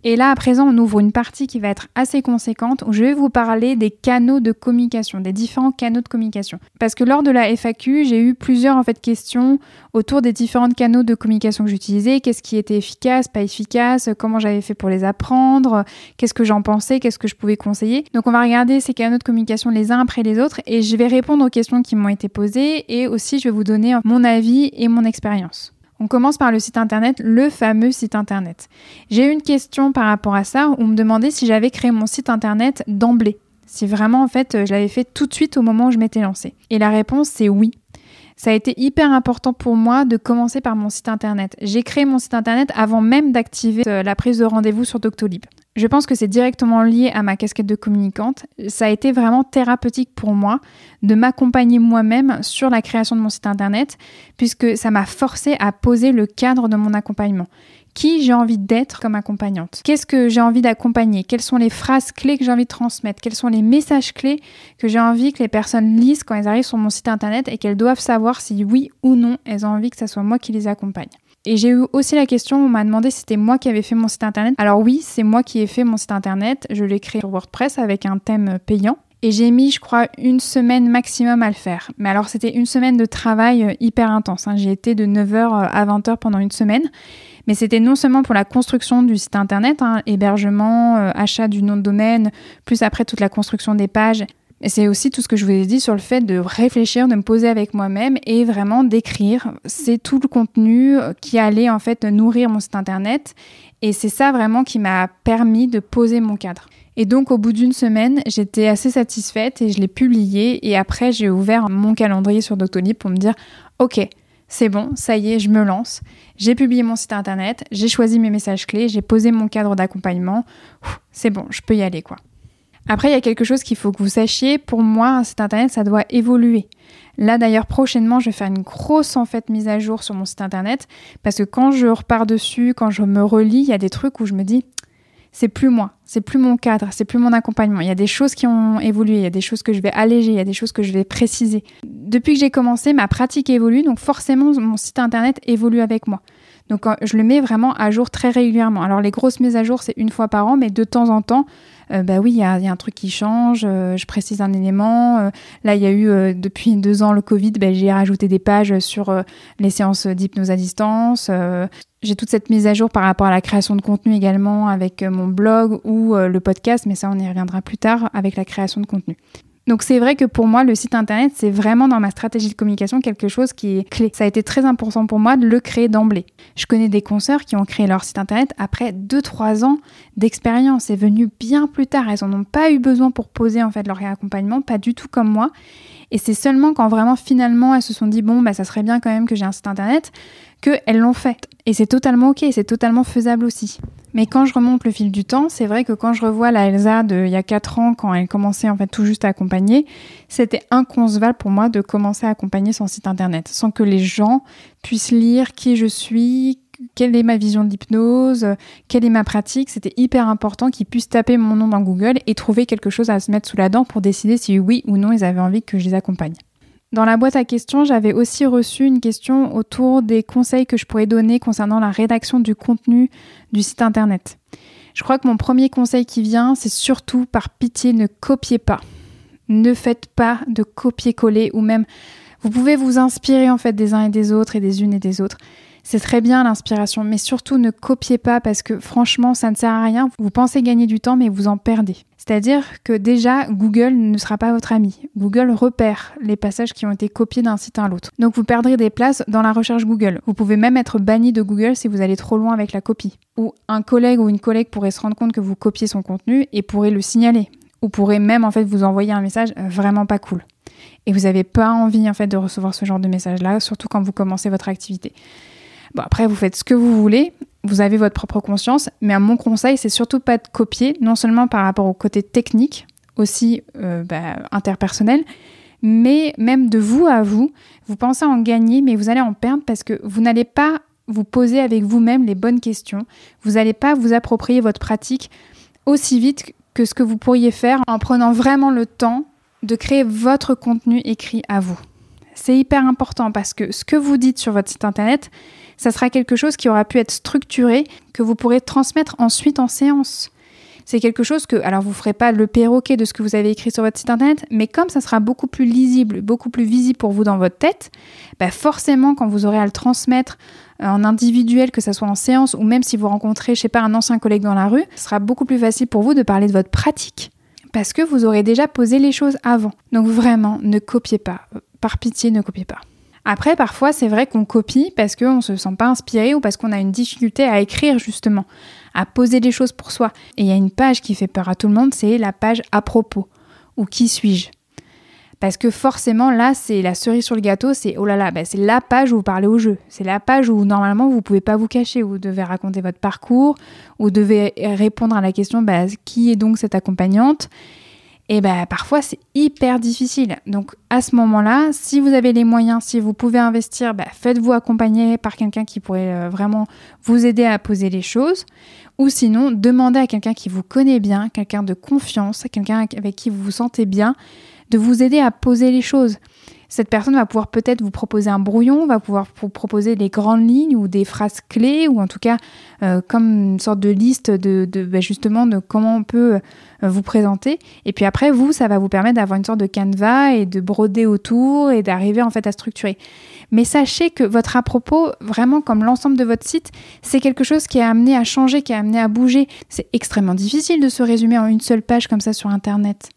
Et là, à présent, on ouvre une partie qui va être assez conséquente où je vais vous parler des canaux de communication, des différents canaux de communication. Parce que lors de la FAQ, j'ai eu plusieurs en fait questions autour des différents canaux de communication que j'utilisais, qu'est-ce qui était efficace, pas efficace, comment j'avais fait pour les apprendre, qu'est-ce que j'en pensais, qu'est-ce que je pouvais conseiller? Donc on va regarder ces canaux de communication les uns après les autres et je vais répondre aux questions qui m'ont été posées et aussi je vais vous donner mon avis et mon expérience. On commence par le site internet, le fameux site internet. J'ai eu une question par rapport à ça où on me demandait si j'avais créé mon site internet d'emblée. Si vraiment en fait je l'avais fait tout de suite au moment où je m'étais lancée. Et la réponse c'est oui. Ça a été hyper important pour moi de commencer par mon site internet. J'ai créé mon site internet avant même d'activer euh, la prise de rendez-vous sur Doctolib. Je pense que c'est directement lié à ma casquette de communicante. Ça a été vraiment thérapeutique pour moi de m'accompagner moi-même sur la création de mon site internet, puisque ça m'a forcé à poser le cadre de mon accompagnement. Qui j'ai envie d'être comme accompagnante? Qu'est-ce que j'ai envie d'accompagner? Quelles sont les phrases clés que j'ai envie de transmettre? Quels sont les messages clés que j'ai envie que les personnes lisent quand elles arrivent sur mon site internet et qu'elles doivent savoir si oui ou non elles ont envie que ce soit moi qui les accompagne? Et j'ai eu aussi la question, on m'a demandé si c'était moi qui avais fait mon site internet. Alors oui, c'est moi qui ai fait mon site internet. Je l'ai créé sur WordPress avec un thème payant. Et j'ai mis, je crois, une semaine maximum à le faire. Mais alors, c'était une semaine de travail euh, hyper intense. Hein. J'ai été de 9h euh, à 20h pendant une semaine. Mais c'était non seulement pour la construction du site internet, hein, hébergement, euh, achat du nom de domaine, plus après toute la construction des pages, c'est aussi tout ce que je vous ai dit sur le fait de réfléchir, de me poser avec moi-même et vraiment d'écrire. C'est tout le contenu qui allait en fait nourrir mon site internet. Et c'est ça vraiment qui m'a permis de poser mon cadre. Et donc au bout d'une semaine, j'étais assez satisfaite et je l'ai publié. Et après, j'ai ouvert mon calendrier sur Doctolib pour me dire, ok, c'est bon, ça y est, je me lance. J'ai publié mon site internet, j'ai choisi mes messages clés, j'ai posé mon cadre d'accompagnement. C'est bon, je peux y aller quoi. Après, il y a quelque chose qu'il faut que vous sachiez. Pour moi, un site internet, ça doit évoluer. Là, d'ailleurs, prochainement, je vais faire une grosse mise à jour sur mon site internet parce que quand je repars dessus, quand je me relis, il y a des trucs où je me dis, c'est plus moi, c'est plus mon cadre, c'est plus mon accompagnement. Il y a des choses qui ont évolué, il y a des choses que je vais alléger, il y a des choses que je vais préciser. Depuis que j'ai commencé, ma pratique évolue, donc forcément, mon site internet évolue avec moi. Donc je le mets vraiment à jour très régulièrement. Alors les grosses mises à jour, c'est une fois par an, mais de temps en temps, euh, bah oui, il y, a, un truc qui change, euh, je précise un élément. Euh, là, il y a eu depuis deux ans le Covid, bah, j'ai rajouté des pages sur les séances d'hypnose à distance. j'ai toute cette mise à jour par rapport à la création de contenu également avec mon blog ou le podcast, mais ça, on y reviendra plus tard avec la création de contenu. Donc c'est vrai que pour moi, le site internet, c'est vraiment dans ma stratégie de communication quelque chose qui est clé. Ça a été très important pour moi de le créer d'emblée. Je connais des consoeurs qui ont créé leur site internet après 2-3 ans d'expérience. C'est venu bien plus tard. Elles n'en ont pas eu besoin pour poser en fait leur accompagnement, pas du tout comme moi. Et c'est seulement quand vraiment finalement elles se sont dit bon bah ça serait bien quand même que j'ai un site internet qu'elles l'ont fait. Et c'est totalement ok, c'est totalement faisable aussi. Mais quand je remonte le fil du temps, c'est vrai que quand je revois la Elsa d'il y a 4 ans, quand elle commençait en fait tout juste à accompagner, c'était inconcevable pour moi de commencer à accompagner son site internet, sans que les gens puissent lire qui je suis, quelle est ma vision d'hypnose, quelle est ma pratique. C'était hyper important qu'ils puissent taper mon nom dans Google et trouver quelque chose à se mettre sous la dent pour décider si oui ou non ils avaient envie que je les accompagne. Dans la boîte à questions, j'avais aussi reçu une question autour des conseils que je pourrais donner concernant la rédaction du contenu du site internet. Je crois que mon premier conseil qui vient, c'est surtout par pitié, ne copiez pas. Ne faites pas de copier-coller ou même vous pouvez vous inspirer en fait des uns et des autres et des unes et des autres. C'est très bien l'inspiration, mais surtout ne copiez pas parce que franchement, ça ne sert à rien. Vous pensez gagner du temps, mais vous en perdez. C'est-à-dire que déjà, Google ne sera pas votre ami. Google repère les passages qui ont été copiés d'un site à l'autre. Donc vous perdrez des places dans la recherche Google. Vous pouvez même être banni de Google si vous allez trop loin avec la copie. Ou un collègue ou une collègue pourrait se rendre compte que vous copiez son contenu et pourrait le signaler. Ou pourrait même en fait vous envoyer un message vraiment pas cool. Et vous n'avez pas envie en fait de recevoir ce genre de message-là, surtout quand vous commencez votre activité. Bon, après, vous faites ce que vous voulez, vous avez votre propre conscience, mais mon conseil, c'est surtout pas de copier, non seulement par rapport au côté technique, aussi euh, bah, interpersonnel, mais même de vous à vous, vous pensez en gagner, mais vous allez en perdre parce que vous n'allez pas vous poser avec vous-même les bonnes questions. Vous n'allez pas vous approprier votre pratique aussi vite que ce que vous pourriez faire en prenant vraiment le temps de créer votre contenu écrit à vous. C'est hyper important parce que ce que vous dites sur votre site internet, ça sera quelque chose qui aura pu être structuré, que vous pourrez transmettre ensuite en séance. C'est quelque chose que, alors vous ne ferez pas le perroquet de ce que vous avez écrit sur votre site internet, mais comme ça sera beaucoup plus lisible, beaucoup plus visible pour vous dans votre tête, bah forcément quand vous aurez à le transmettre euh, en individuel, que ce soit en séance ou même si vous rencontrez, je sais pas, un ancien collègue dans la rue, ce sera beaucoup plus facile pour vous de parler de votre pratique parce que vous aurez déjà posé les choses avant. Donc vraiment, ne copiez pas. Par pitié, ne copiez pas. Après, parfois, c'est vrai qu'on copie parce qu'on ne se sent pas inspiré ou parce qu'on a une difficulté à écrire, justement, à poser des choses pour soi. Et il y a une page qui fait peur à tout le monde, c'est la page à propos ou qui suis-je. Parce que forcément, là, c'est la cerise sur le gâteau, c'est oh là là, bah, c'est la page où vous parlez au jeu. C'est la page où normalement vous ne pouvez pas vous cacher, où vous devez raconter votre parcours, où vous devez répondre à la question bah, qui est donc cette accompagnante? Et ben parfois c'est hyper difficile. Donc à ce moment-là, si vous avez les moyens, si vous pouvez investir, bah, faites-vous accompagner par quelqu'un qui pourrait euh, vraiment vous aider à poser les choses. Ou sinon, demandez à quelqu'un qui vous connaît bien, quelqu'un de confiance, quelqu'un avec qui vous vous sentez bien, de vous aider à poser les choses. Cette personne va pouvoir peut-être vous proposer un brouillon, va pouvoir vous proposer des grandes lignes ou des phrases clés, ou en tout cas euh, comme une sorte de liste de, bah, justement de comment on peut euh, vous présenter. Et puis après, vous, ça va vous permettre d'avoir une sorte de canevas et de broder autour et d'arriver en fait à structurer. Mais sachez que votre à propos, vraiment comme l'ensemble de votre site, c'est quelque chose qui est amené à changer, qui est amené à bouger. C'est extrêmement difficile de se résumer en une seule page comme ça sur Internet.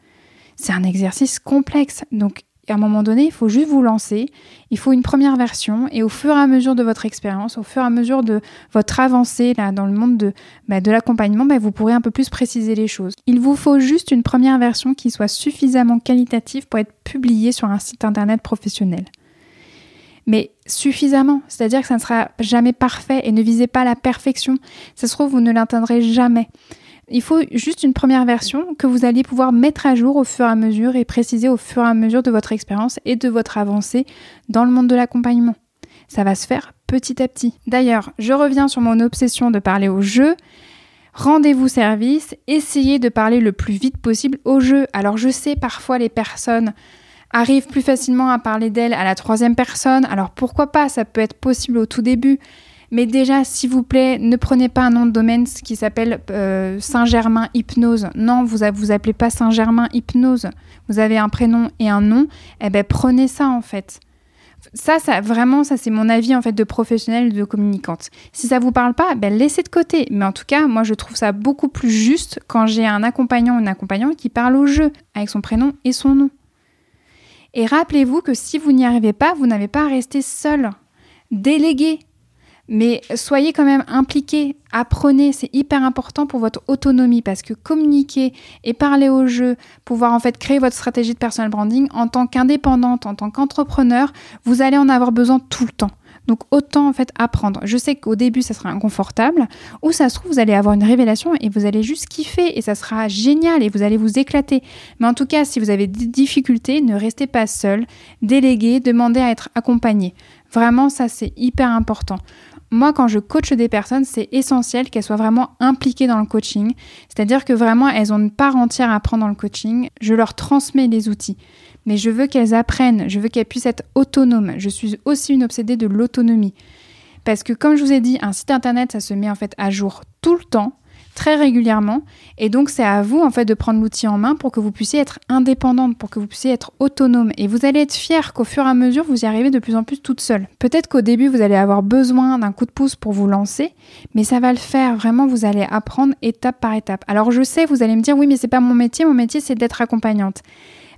C'est un exercice complexe. Donc et à un moment donné, il faut juste vous lancer. Il faut une première version. Et au fur et à mesure de votre expérience, au fur et à mesure de votre avancée là, dans le monde de, bah, de l'accompagnement, bah, vous pourrez un peu plus préciser les choses. Il vous faut juste une première version qui soit suffisamment qualitative pour être publiée sur un site internet professionnel. Mais suffisamment, c'est-à-dire que ça ne sera jamais parfait et ne visez pas la perfection. Ça se trouve, vous ne l'atteindrez jamais. Il faut juste une première version que vous allez pouvoir mettre à jour au fur et à mesure et préciser au fur et à mesure de votre expérience et de votre avancée dans le monde de l'accompagnement. Ça va se faire petit à petit. D'ailleurs, je reviens sur mon obsession de parler au jeu. Rendez-vous service, essayez de parler le plus vite possible au jeu. Alors je sais parfois les personnes arrivent plus facilement à parler d'elles à la troisième personne. Alors pourquoi pas, ça peut être possible au tout début. Mais déjà, s'il vous plaît, ne prenez pas un nom de domaine qui s'appelle euh, Saint-Germain Hypnose. Non, vous vous appelez pas Saint-Germain Hypnose. Vous avez un prénom et un nom. Eh ben, prenez ça en fait. Ça, ça vraiment, ça c'est mon avis en fait de professionnelle, de communicante. Si ça vous parle pas, ben laissez de côté. Mais en tout cas, moi je trouve ça beaucoup plus juste quand j'ai un accompagnant ou une accompagnante qui parle au jeu avec son prénom et son nom. Et rappelez-vous que si vous n'y arrivez pas, vous n'avez pas à rester seul. Déléguez. Mais soyez quand même impliqués, apprenez, c'est hyper important pour votre autonomie parce que communiquer et parler au jeu, pouvoir en fait créer votre stratégie de personal branding en tant qu'indépendante, en tant qu'entrepreneur, vous allez en avoir besoin tout le temps. Donc autant en fait apprendre. Je sais qu'au début ça sera inconfortable, ou ça se trouve vous allez avoir une révélation et vous allez juste kiffer et ça sera génial et vous allez vous éclater. Mais en tout cas, si vous avez des difficultés, ne restez pas seul, déléguez, demandez à être accompagné. Vraiment, ça c'est hyper important moi, quand je coach des personnes, c'est essentiel qu'elles soient vraiment impliquées dans le coaching. C'est-à-dire que vraiment, elles ont une part entière à prendre dans le coaching. Je leur transmets les outils. Mais je veux qu'elles apprennent, je veux qu'elles puissent être autonomes. Je suis aussi une obsédée de l'autonomie. Parce que comme je vous ai dit, un site internet, ça se met en fait à jour tout le temps très régulièrement. Et donc, c'est à vous, en fait, de prendre l'outil en main pour que vous puissiez être indépendante, pour que vous puissiez être autonome. Et vous allez être fier qu'au fur et à mesure, vous y arrivez de plus en plus toute seule. Peut-être qu'au début, vous allez avoir besoin d'un coup de pouce pour vous lancer, mais ça va le faire. Vraiment, vous allez apprendre étape par étape. Alors, je sais, vous allez me dire, oui, mais c'est pas mon métier. Mon métier, c'est d'être accompagnante.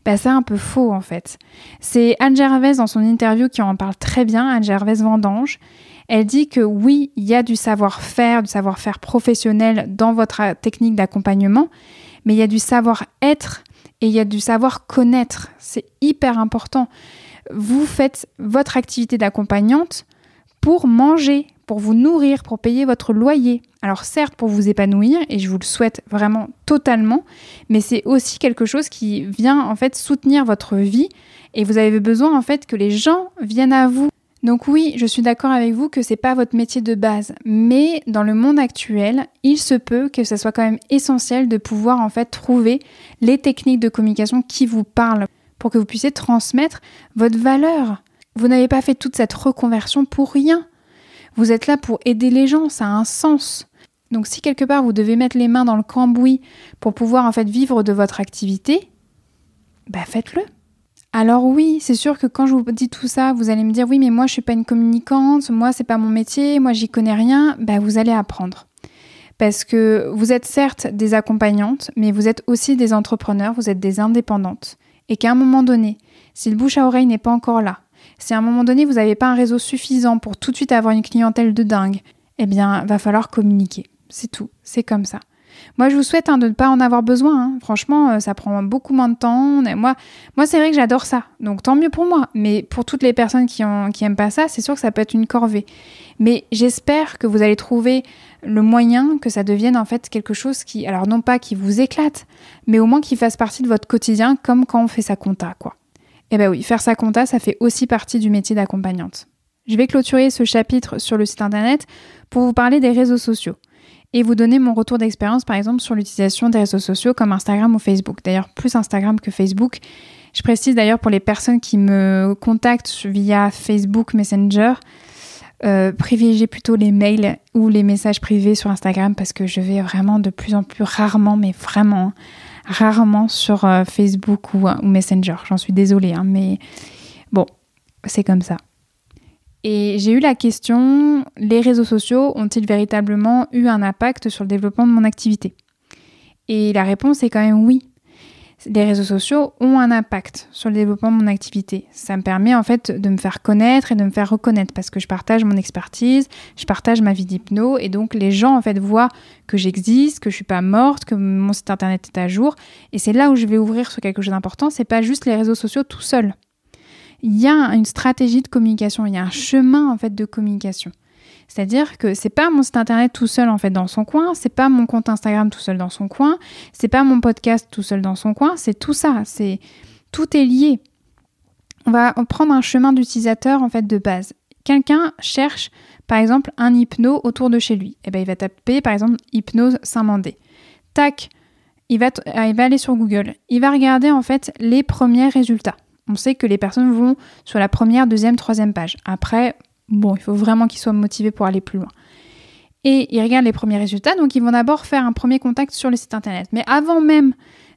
Ben, c'est un peu faux en fait. C'est Anne Gervais dans son interview qui en parle très bien, Anne Gervais Vendange. Elle dit que oui, il y a du savoir-faire, du savoir-faire professionnel dans votre technique d'accompagnement, mais il y a du savoir-être et il y a du savoir-connaître. C'est hyper important. Vous faites votre activité d'accompagnante pour manger, pour vous nourrir, pour payer votre loyer. Alors certes pour vous épanouir, et je vous le souhaite vraiment totalement, mais c'est aussi quelque chose qui vient en fait soutenir votre vie, et vous avez besoin en fait que les gens viennent à vous Donc oui, je suis d'accord avec vous que c'est pas votre métier de base, mais dans le monde actuel, il se peut que ce soit quand même essentiel de pouvoir en fait trouver les techniques de communication qui vous parlent pour que vous puissiez transmettre votre valeur. Vous n'avez pas fait toute cette reconversion pour rien. Vous êtes là pour aider les gens, ça a un sens. Donc si quelque part vous devez mettre les mains dans le cambouis pour pouvoir en fait vivre de votre activité, bah faites-le. Alors oui, c'est sûr que quand je vous dis tout ça, vous allez me dire oui, mais moi je suis pas une communicante, moi c'est pas mon métier, moi j'y connais rien. Bah vous allez apprendre. Parce que vous êtes certes des accompagnantes, mais vous êtes aussi des entrepreneurs, vous êtes des indépendantes. Et qu'à un moment donné, si le bouche à oreille n'est pas encore là, si à un moment donné vous n'avez pas un réseau suffisant pour tout de suite avoir une clientèle de dingue, eh bien va falloir communiquer. C'est tout, c'est comme ça. Moi, je vous souhaite hein, de ne pas en avoir besoin. Hein. Franchement, euh, ça prend beaucoup moins de temps. Moi, moi c'est vrai que j'adore ça. Donc, tant mieux pour moi. Mais pour toutes les personnes qui, n'aiment pas ça, c'est sûr que ça peut être une corvée. Mais j'espère que vous allez trouver le moyen que ça devienne en fait quelque chose qui, alors non pas qui vous éclate, mais au moins qui fasse partie de votre quotidien, comme quand on fait sa compta, quoi. Eh ben oui, faire sa compta, ça fait aussi partie du métier d'accompagnante. Je vais clôturer ce chapitre sur le site internet pour vous parler des réseaux sociaux et vous donner mon retour d'expérience, par exemple, sur l'utilisation des réseaux sociaux comme Instagram ou Facebook. D'ailleurs, plus Instagram que Facebook. Je précise d'ailleurs pour les personnes qui me contactent via Facebook Messenger, euh, privilégiez plutôt les mails ou les messages privés sur Instagram parce que je vais vraiment de plus en plus rarement, mais vraiment rarement sur euh, Facebook ou, ou Messenger. J'en suis désolée, hein, mais bon, c'est comme ça. Et j'ai eu la question, les réseaux sociaux ont-ils véritablement eu un impact sur le développement de mon activité? Et la réponse est quand même oui. Les réseaux sociaux ont un impact sur le développement de mon activité. Ça me permet en fait de me faire connaître et de me faire reconnaître parce que je partage mon expertise, je partage ma vie d'hypno et donc les gens en fait voient que j'existe, que je suis pas morte, que mon site internet est à jour et c'est là où je vais ouvrir sur quelque chose d'important, c'est pas juste les réseaux sociaux tout seuls il y a une stratégie de communication, il y a un chemin en fait de communication. C'est-à-dire que c'est pas mon site internet tout seul en fait dans son coin, c'est pas mon compte Instagram tout seul dans son coin, c'est pas mon podcast tout seul dans son coin, c'est tout ça, c'est tout est lié. On va prendre un chemin d'utilisateur en fait de base. Quelqu'un cherche par exemple un hypno autour de chez lui. Et eh ben il va taper par exemple hypnose Saint-Mandé. Tac, il va, il va aller sur Google. Il va regarder en fait les premiers résultats on sait que les personnes vont sur la première, deuxième, troisième page. Après, bon, il faut vraiment qu'ils soient motivés pour aller plus loin. Et ils regardent les premiers résultats, donc ils vont d'abord faire un premier contact sur le site internet. Mais avant même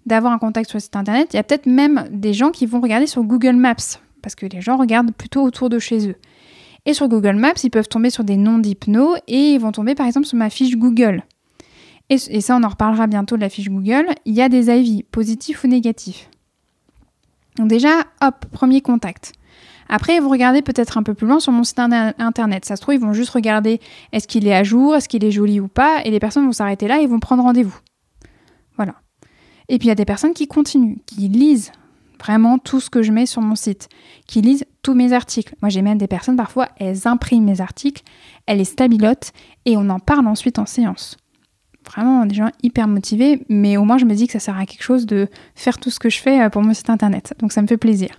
d'avoir un contact sur le site internet, il y a peut-être même des gens qui vont regarder sur Google Maps, parce que les gens regardent plutôt autour de chez eux. Et sur Google Maps, ils peuvent tomber sur des noms d'hypno et ils vont tomber par exemple sur ma fiche Google. Et, et, ça, on en reparlera bientôt de la fiche Google. Il y a des avis, positifs ou négatifs. Donc déjà, hop, premier contact. Après, vous regardez peut-être un peu plus loin sur mon site internet. Ça se trouve, ils vont juste regarder est-ce qu'il est à jour, est-ce qu'il est joli ou pas, et les personnes vont s'arrêter là et vont prendre rendez-vous. Voilà. Et puis il y a des personnes qui continuent, qui lisent vraiment tout ce que je mets sur mon site, qui lisent tous mes articles. Moi, j'ai même des personnes, parfois, elles impriment mes articles, elles les stabilotent et on en parle ensuite en séance vraiment des gens hyper motivés, mais au moins je me dis que ça sert à quelque chose de faire tout ce que je fais euh, pour mon site internet. Donc ça me fait plaisir.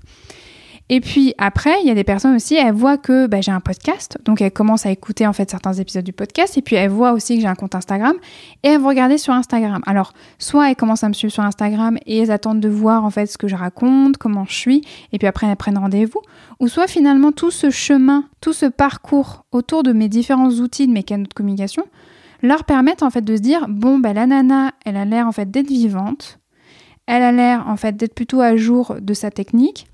Et puis après, il y a des personnes aussi, elles voient que bah, j'ai un podcast, donc elles commencent à écouter en fait certains épisodes du podcast, et puis elles voient aussi que j'ai un compte Instagram, et elles vont regarder sur Instagram. Alors, soit elles commencent à me suivre sur Instagram et elles attendent de voir en fait ce que je raconte, comment je suis, et puis après elles prennent rendez-vous, ou soit finalement tout ce chemin, tout ce parcours autour de mes différents outils de mes canaux de communication, leur permettent en fait de se dire bon ben la nana elle a l'air en fait d'être vivante, elle a l'air en fait d'être plutôt à jour de sa technique,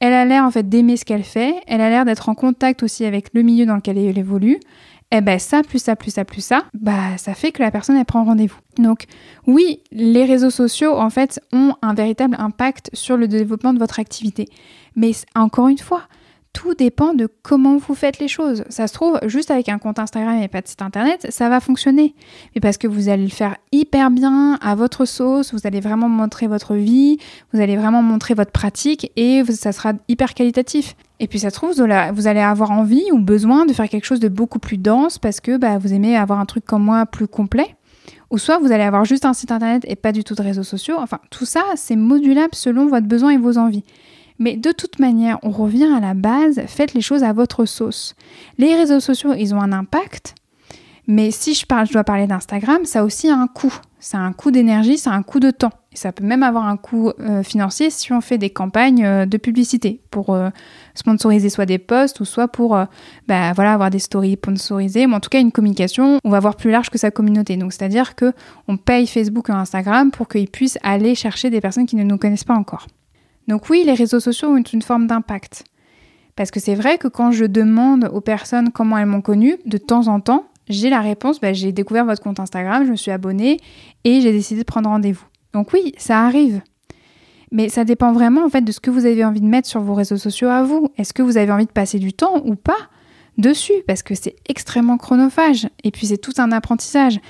elle a l'air en fait d'aimer ce qu'elle fait, elle a l'air d'être en contact aussi avec le milieu dans lequel elle évolue. Et eh ben ça plus ça plus ça plus ça, bah ça fait que la personne elle prend rendez-vous. Donc oui, les réseaux sociaux en fait ont un véritable impact sur le développement de votre activité. Mais encore une fois, tout dépend de comment vous faites les choses. Ça se trouve, juste avec un compte Instagram et pas de site internet, ça va fonctionner. Mais parce que vous allez le faire hyper bien, à votre sauce, vous allez vraiment montrer votre vie, vous allez vraiment montrer votre pratique et ça sera hyper qualitatif. Et puis ça se trouve, vous allez avoir envie ou besoin de faire quelque chose de beaucoup plus dense parce que bah, vous aimez avoir un truc comme moi plus complet. Ou soit vous allez avoir juste un site internet et pas du tout de réseaux sociaux. Enfin, tout ça, c'est modulable selon votre besoin et vos envies. Mais de toute manière, on revient à la base, faites les choses à votre sauce. Les réseaux sociaux, ils ont un impact, mais si je, parle, je dois parler d'Instagram, ça a aussi un coût. Ça a un coût d'énergie, ça a un coût de temps. Et ça peut même avoir un coût euh, financier si on fait des campagnes euh, de publicité pour euh, sponsoriser soit des posts ou soit pour bah, voilà, avoir des stories sponsorisées, mais en tout cas une communication, on va voir plus large que sa communauté. Donc c'est-à-dire que on paye Facebook ou Instagram pour qu'ils puissent aller chercher des personnes qui ne nous connaissent pas encore. Donc oui, les réseaux sociaux ont une forme d'impact. Parce que c'est vrai que quand je demande aux personnes comment elles m'ont connue, de temps en temps, j'ai la réponse, bah, j'ai découvert votre compte Instagram, je me suis abonnée et j'ai décidé de prendre rendez-vous. Donc oui, ça arrive. Mais ça dépend vraiment en fait de ce que vous avez envie de mettre sur vos réseaux sociaux à vous. Est-ce que vous avez envie de passer du temps ou pas dessus? Parce que c'est extrêmement chronophage et puis c'est tout un apprentissage.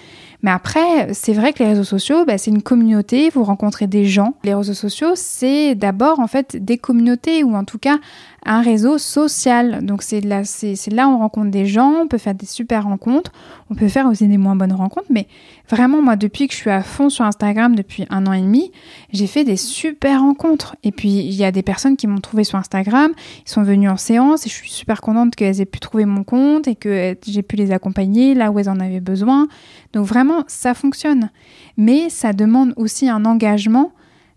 Mais après, c'est vrai que les réseaux sociaux, bah, c'est une communauté, vous rencontrez des gens. Les réseaux sociaux, c'est d'abord en fait des communautés ou en tout cas un réseau social. Donc c'est là, c'est, là où on rencontre des gens, on peut faire des super rencontres, on peut faire aussi des moins bonnes rencontres, mais vraiment moi depuis que je suis à fond sur Instagram depuis un an et demi, j'ai fait des super rencontres. Et puis il y a des personnes qui m'ont trouvé sur Instagram, ils sont venus en séance et je suis super contente qu'elles aient pu trouver mon compte et que j'ai pu les accompagner là où elles en avaient besoin. Donc vraiment ça fonctionne. Mais ça demande aussi un engagement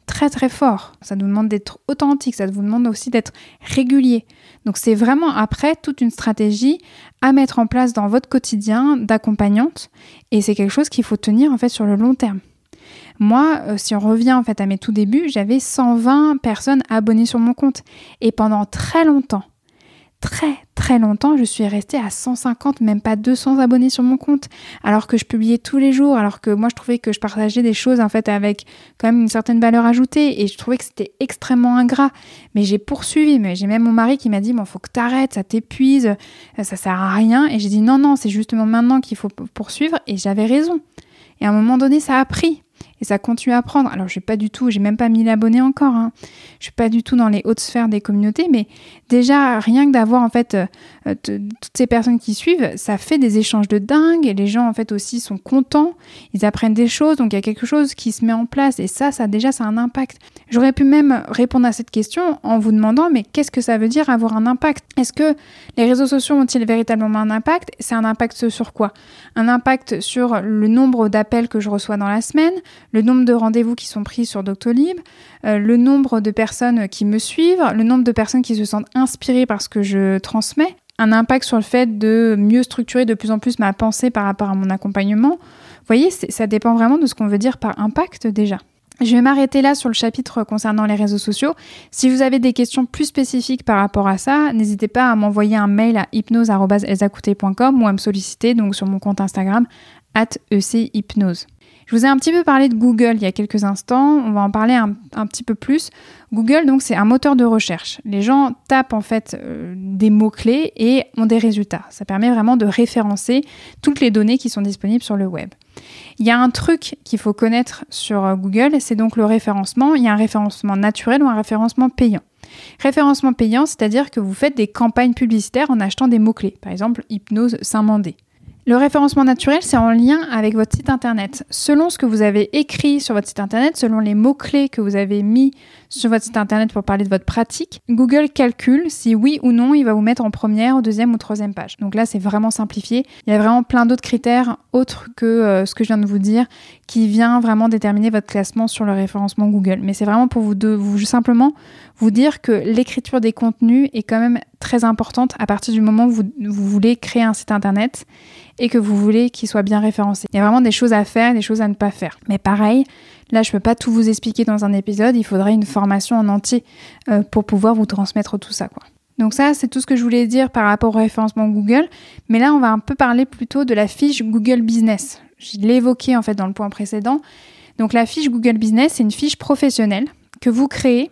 très très fort. Ça nous demande d'être authentique, ça vous demande aussi d'être régulier. Donc c'est vraiment après toute une stratégie à mettre en place dans votre quotidien d'accompagnante et c'est quelque chose qu'il faut tenir en fait sur le long terme. Moi, euh, si on revient en fait à mes tout débuts, j'avais 120 personnes abonnées sur mon compte et pendant très longtemps, très très longtemps, je suis restée à 150, même pas 200 abonnés sur mon compte, alors que je publiais tous les jours, alors que moi je trouvais que je partageais des choses en fait avec quand même une certaine valeur ajoutée et je trouvais que c'était extrêmement ingrat. Mais j'ai poursuivi, mais j'ai même mon mari qui m'a dit bon faut que t'arrêtes, ça t'épuise, ça sert à rien. Et j'ai dit non non, c'est justement maintenant qu'il faut poursuivre et j'avais raison. Et à un moment donné, ça a pris et ça continue à prendre. Alors, je suis pas du tout, j'ai même pas 1000 abonnés encore. Hein. Je suis pas du tout dans les hautes sphères des communautés, mais déjà, rien que d'avoir en fait euh, toutes ces personnes qui suivent, ça fait des échanges de dingue et les gens en fait aussi sont contents, ils apprennent des choses, donc il y a quelque chose qui se met en place et ça, ça déjà, ça a un impact. J'aurais pu même répondre à cette question en vous demandant, mais qu'est-ce que ça veut dire avoir un impact? Est-ce que les réseaux sociaux ont-ils véritablement un impact? C'est un impact sur quoi? Un impact sur le nombre d'appels que je reçois dans la semaine, le nombre de rendez-vous qui sont pris sur Doctolib, euh, le nombre de personnes qui me suivent, le nombre de personnes qui se sentent inspirées par ce que je transmets, un impact sur le fait de mieux structurer de plus en plus ma pensée par rapport à mon accompagnement. Vous voyez, ça dépend vraiment de ce qu'on veut dire par impact déjà. Je vais m'arrêter là sur le chapitre concernant les réseaux sociaux. Si vous avez des questions plus spécifiques par rapport à ça, n'hésitez pas à m'envoyer un mail à hypnose.com ou à me solliciter donc sur mon compte Instagram at echypnose. Je vous ai un petit peu parlé de Google il y a quelques instants, on va en parler un, petit peu plus. Google, donc, c'est un moteur de recherche. Les gens tapent en fait euh, des mots-clés et ont des résultats. Ça permet vraiment de référencer toutes les données qui sont disponibles sur le web. Il y a un truc qu'il faut connaître sur euh, Google, c'est donc le référencement. Il y a un référencement naturel ou un référencement payant. Référencement payant, c'est-à-dire que vous faites des campagnes publicitaires en achetant des mots-clés. Par exemple, hypnose Saint-Mandé. Le référencement naturel, c'est en lien avec votre site internet. Selon ce que vous avez écrit sur votre site internet, selon les mots-clés que vous avez mis sur votre site internet pour parler de votre pratique, Google calcule si oui ou non il va vous mettre en première, deuxième ou troisième page. Donc là, c'est vraiment simplifié. Il y a vraiment plein d'autres critères autres que euh, ce que je viens de vous dire qui vient vraiment déterminer votre classement sur le référencement Google. Mais c'est vraiment pour vous, simplement vous dire que l'écriture des contenus est quand même très importante à partir du moment où vous, vous voulez créer un site internet et que vous voulez qu'il soit bien référencé. Il y a vraiment des choses à faire, des choses à ne pas faire. Mais pareil, là je peux pas tout vous expliquer dans un épisode, il faudrait une formation en entier euh, pour pouvoir vous transmettre tout ça. Donc ça, c'est tout ce que je voulais dire par rapport au référencement Google. Mais là, on va un peu parler plutôt de la fiche Google Business. Je l'ai évoqué en fait dans le point précédent. Donc la fiche Google Business, c'est une fiche professionnelle que vous créez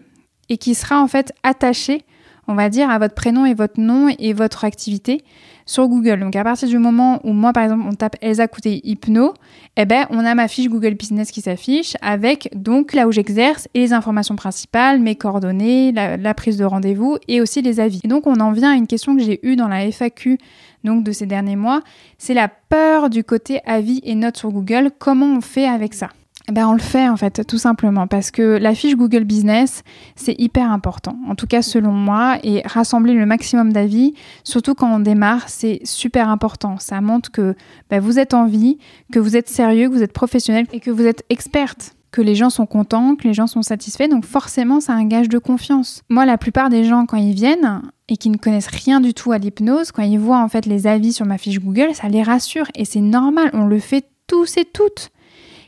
et qui sera en fait attachée, on va dire, à votre prénom et votre nom et votre activité sur Google. Donc à partir du moment où moi par exemple on tape Elsa Couté Hypno, eh ben on a ma fiche Google Business qui s'affiche avec donc là où j'exerce et les informations principales, mes coordonnées, la, prise de rendez-vous et aussi les avis. Et donc on en vient à une question que j'ai eue dans la FAQ donc de ces derniers mois, c'est la peur du côté avis et notes sur Google. Comment on fait avec ça? Ben on le fait en fait tout simplement parce que la fiche Google Business c'est hyper important en tout cas selon moi et rassembler le maximum d'avis surtout quand on démarre c'est super important ça montre que ben, vous êtes en vie que vous êtes sérieux que vous êtes professionnel et que vous êtes experte que les gens sont contents, que les gens sont satisfaits, donc forcément c'est un gage de confiance. Moi la plupart des gens quand ils viennent et qui ne connaissent rien du tout à l'hypnose, quand ils voient en fait les avis sur ma fiche Google, ça les rassure et c'est normal, on le fait tous et toutes.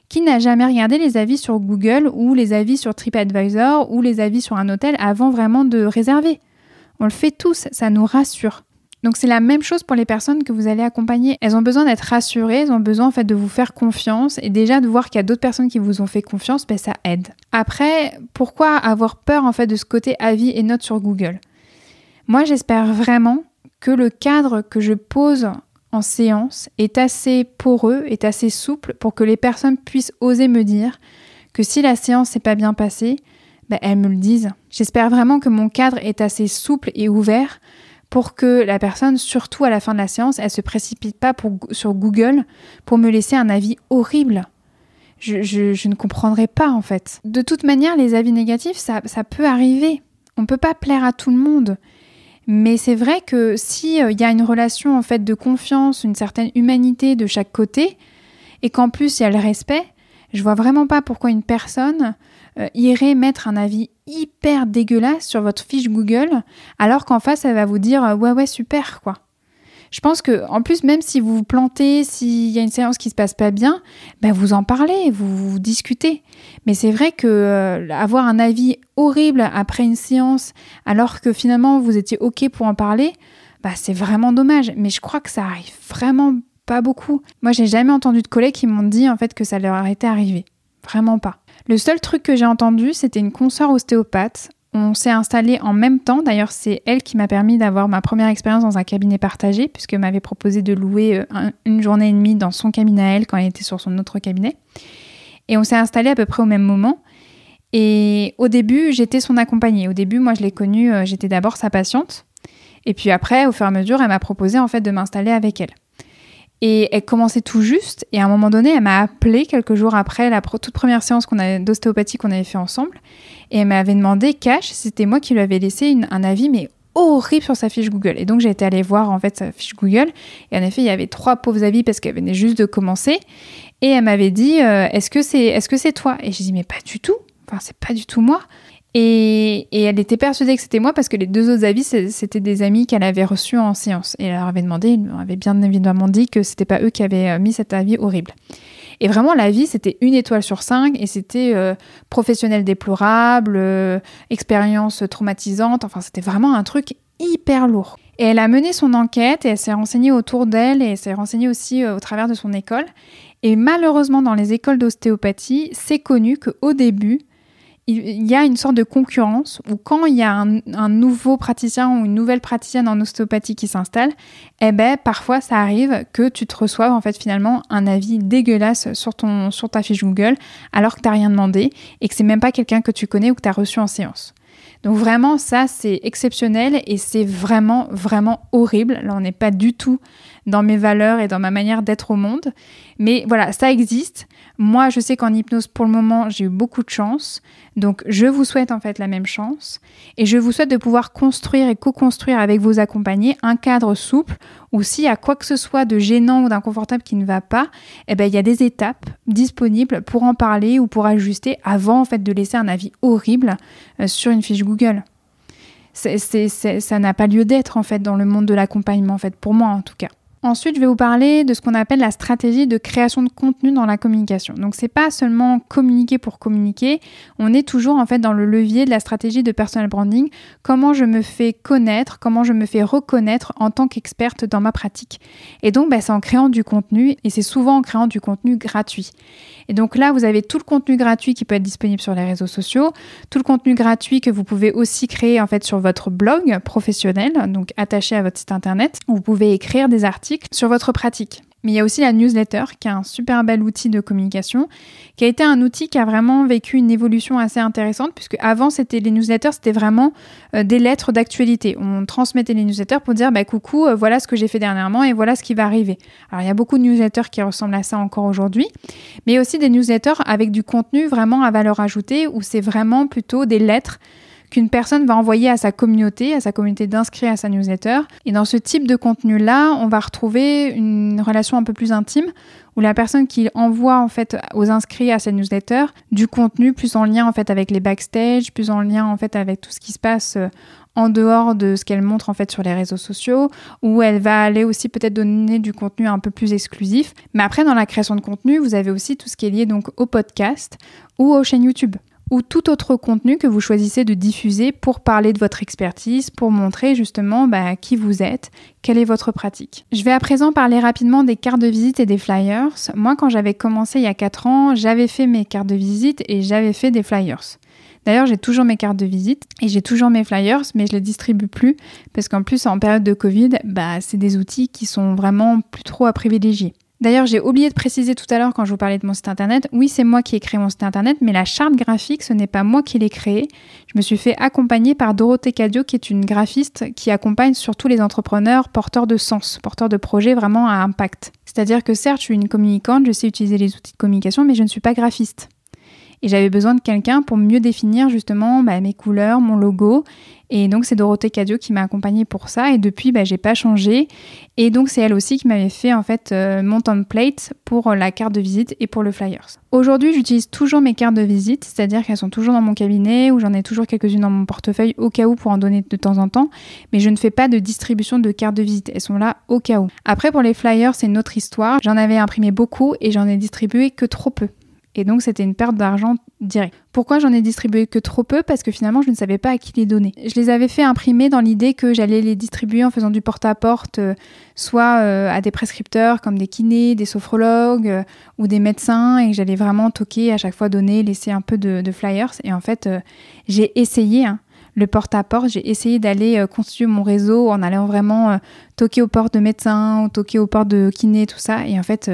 Qui n'a jamais regardé les avis sur Google ou les avis sur TripAdvisor ou les avis sur un hôtel avant vraiment de réserver? On le fait tous, ça nous rassure. Donc c'est la même chose pour les personnes que vous allez accompagner. Elles ont besoin d'être rassurées, elles ont besoin en fait de vous faire confiance et déjà de voir qu'il y a d'autres personnes qui vous ont fait confiance, ben ça aide. Après, pourquoi avoir peur en fait de ce côté avis et notes sur Google? Moi, j'espère vraiment que le cadre que je pose en séance est assez poreux, est assez souple pour que les personnes puissent oser me dire que si la séance s'est pas bien passée, ben, elles me le disent. J'espère vraiment que mon cadre est assez souple et ouvert pour que la personne, surtout à la fin de la séance, elle se précipite pas sur Google pour me laisser un avis horrible. Je, ne comprendrai pas en fait. De toute manière, les avis négatifs, ça, ça peut arriver. On ne peut pas plaire à tout le monde. Mais c'est vrai que s'il euh, y a une relation en fait de confiance, une certaine humanité de chaque côté, et qu'en plus il y a le respect, je vois vraiment pas pourquoi une personne euh, irait mettre un avis hyper dégueulasse sur votre fiche Google, alors qu'en face elle va vous dire euh, ouais ouais super quoi. Je pense que en plus même si vous vous plantez, s'il y a une séance qui se passe pas bien, ben vous en parlez, vous, discutez. Mais c'est vrai que euh, avoir un avis horrible après une séance, alors que finalement vous étiez ok pour en parler, bah c'est vraiment dommage. Mais je crois que ça arrive vraiment pas beaucoup. Moi j'ai jamais entendu de collègues qui m'ont dit en fait que ça leur était arrivé. Vraiment pas. Le seul truc que j'ai entendu, c'était une consoeur ostéopathe. On s'est installé en même temps. D'ailleurs, c'est elle qui m'a permis d'avoir ma première expérience dans un cabinet partagé, puisqu'elle m'avait proposé de louer euh, une journée et demie dans son cabinet à elle quand elle était sur son autre cabinet. Et on s'est installé à peu près au même moment. Et au début, j'étais son accompagnée. Au début, moi, je l'ai connue, euh, j'étais d'abord sa patiente. Et puis après, au fur et à mesure, elle m'a proposé en fait de m'installer avec elle. Et elle commençait tout juste. Et à un moment donné, elle m'a appelé quelques jours après la toute première séance d'ostéopathie qu'on avait fait ensemble. Et elle m'avait demandé, cash, c'était moi qui lui avais laissé un avis, mais horrible sur sa fiche Google. Et donc j'ai été allée voir en fait sa fiche Google. Et en effet, il y avait trois pauvres avis parce qu'elle venait juste de commencer. Et elle m'avait dit, euh, est-ce que c'est est -ce c'est toi? Et j'ai dit, mais pas du tout. Enfin, c'est pas du tout moi. Et, elle était persuadée que c'était moi parce que les deux autres avis, c'était des amis qu'elle avait reçus en séance. Et elle leur avait demandé, ils m'avaient bien évidemment dit que c'était pas eux qui avaient euh, mis cet avis horrible. Et vraiment, l'avis, c'était une étoile sur cinq et c'était euh, professionnel déplorable, euh, expérience traumatisante. Enfin, c'était vraiment un truc hyper lourd. Et elle a mené son enquête et elle s'est renseignée autour d'elle et elle s'est renseignée aussi au travers de son école. Et malheureusement, dans les écoles d'ostéopathie, c'est connu qu'au début, il y a une sorte de concurrence où quand il y a un, nouveau praticien ou une nouvelle praticienne en ostéopathie qui s'installe, eh ben parfois ça arrive que tu te reçoives en fait finalement un avis dégueulasse sur ton sur ta fiche Google alors que tu n'as rien demandé et que c'est même pas quelqu'un que tu connais ou que tu as reçu en séance. Donc vraiment ça c'est exceptionnel et c'est vraiment vraiment horrible. Là on n'est pas du tout dans mes valeurs et dans ma manière d'être au monde. Mais voilà, ça existe. Moi, je sais qu'en hypnose, pour le moment, j'ai eu beaucoup de chance. Donc, je vous souhaite en fait la même chance. Et je vous souhaite de pouvoir construire et co-construire avec vos accompagnés un cadre souple où s'il y a quoi que ce soit de gênant ou d'inconfortable qui ne va pas, eh ben, il y a des étapes disponibles pour en parler ou pour ajuster avant en fait de laisser un avis horrible euh, sur une fiche Google. ça n'a pas lieu d'être en fait dans le monde de l'accompagnement en fait pour moi en tout cas. Ensuite, je vais vous parler de ce qu'on appelle la stratégie de création de contenu dans la communication. Donc, c'est pas seulement communiquer pour communiquer. On est toujours en fait dans le levier de la stratégie de personal branding. Comment je me fais connaître, comment je me fais reconnaître en tant qu'experte dans ma pratique. Et donc, bah, c'est en créant du contenu et c'est souvent en créant du contenu gratuit. Et donc là, vous avez tout le contenu gratuit qui peut être disponible sur les réseaux sociaux, tout le contenu gratuit que vous pouvez aussi créer en fait sur votre blog professionnel, donc attaché à votre site internet. Vous pouvez écrire des articles sur votre pratique. Mais il y a aussi la newsletter, qui est un super bel outil de communication, qui a été un outil qui a vraiment vécu une évolution assez intéressante, puisque avant, c'était les newsletters, c'était vraiment euh, des lettres d'actualité. On transmettait les newsletters pour dire, bah, coucou, euh, voilà ce que j'ai fait dernièrement et voilà ce qui va arriver. Alors, il y a beaucoup de newsletters qui ressemblent à ça encore aujourd'hui, mais aussi des newsletters avec du contenu vraiment à valeur ajoutée, où c'est vraiment plutôt des lettres qu'une personne va envoyer à sa communauté, à sa communauté d'inscrits à sa newsletter. Et dans ce type de contenu-là, on va retrouver une relation un peu plus intime où la personne qui envoie en fait aux inscrits à sa newsletter du contenu plus en lien en fait avec les backstage, plus en lien en fait avec tout ce qui se passe euh, en dehors de ce qu'elle montre en fait sur les réseaux sociaux, où elle va aller aussi peut-être donner du contenu un peu plus exclusif. Mais après, dans la création de contenu, vous avez aussi tout ce qui est lié donc au podcast ou aux chaînes YouTube ou tout autre contenu que vous choisissez de diffuser pour parler de votre expertise, pour montrer justement bah, qui vous êtes, quelle est votre pratique. Je vais à présent parler rapidement des cartes de visite et des flyers. Moi, quand j'avais commencé il y a 4 ans, j'avais fait mes cartes de visite et j'avais fait des flyers. D'ailleurs, j'ai toujours mes cartes de visite et j'ai toujours mes flyers, mais je les distribue plus parce qu'en plus, en période de Covid, bah, c'est des outils qui sont vraiment plus trop à privilégier. D'ailleurs, j'ai oublié de préciser tout à l'heure quand je vous parlais de mon site internet. Oui, c'est moi qui ai créé mon site internet, mais la charte graphique, ce n'est pas moi qui l'ai créée. Je me suis fait accompagner par Dorothée Cadio, qui est une graphiste qui accompagne surtout les entrepreneurs porteurs de sens, porteurs de projets vraiment à impact. C'est-à-dire que certes, je suis une communicante, je sais utiliser les outils de communication, mais je ne suis pas graphiste. Et j'avais besoin de quelqu'un pour mieux définir justement bah, mes couleurs, mon logo. Et donc c'est Dorothée Cadio qui m'a accompagnée pour ça. Et depuis, bah, j'ai pas changé. Et donc c'est elle aussi qui m'avait fait en fait euh, mon template pour la carte de visite et pour le flyers. Aujourd'hui, j'utilise toujours mes cartes de visite, c'est-à-dire qu'elles sont toujours dans mon cabinet ou j'en ai toujours quelques-unes dans mon portefeuille au cas où pour en donner de temps en temps. Mais je ne fais pas de distribution de cartes de visite. Elles sont là au cas où. Après, pour les flyers, c'est une autre histoire. J'en avais imprimé beaucoup et j'en ai distribué que trop peu. Et donc, c'était une perte d'argent directe. Pourquoi j'en ai distribué que trop peu? Parce que finalement, je ne savais pas à qui les donner. Je les avais fait imprimer dans l'idée que j'allais les distribuer en faisant du porte-à-porte, euh, soit euh, à des prescripteurs comme des kinés, des sophrologues euh, ou des médecins, et que j'allais vraiment toquer, à chaque fois donner, laisser un peu de, flyers. Et en fait, j'ai essayé. Hein, le porte-à-porte, j'ai essayé d'aller constituer mon réseau en allant vraiment toquer aux portes de médecins ou toquer aux portes de kinés, tout ça. Et en fait,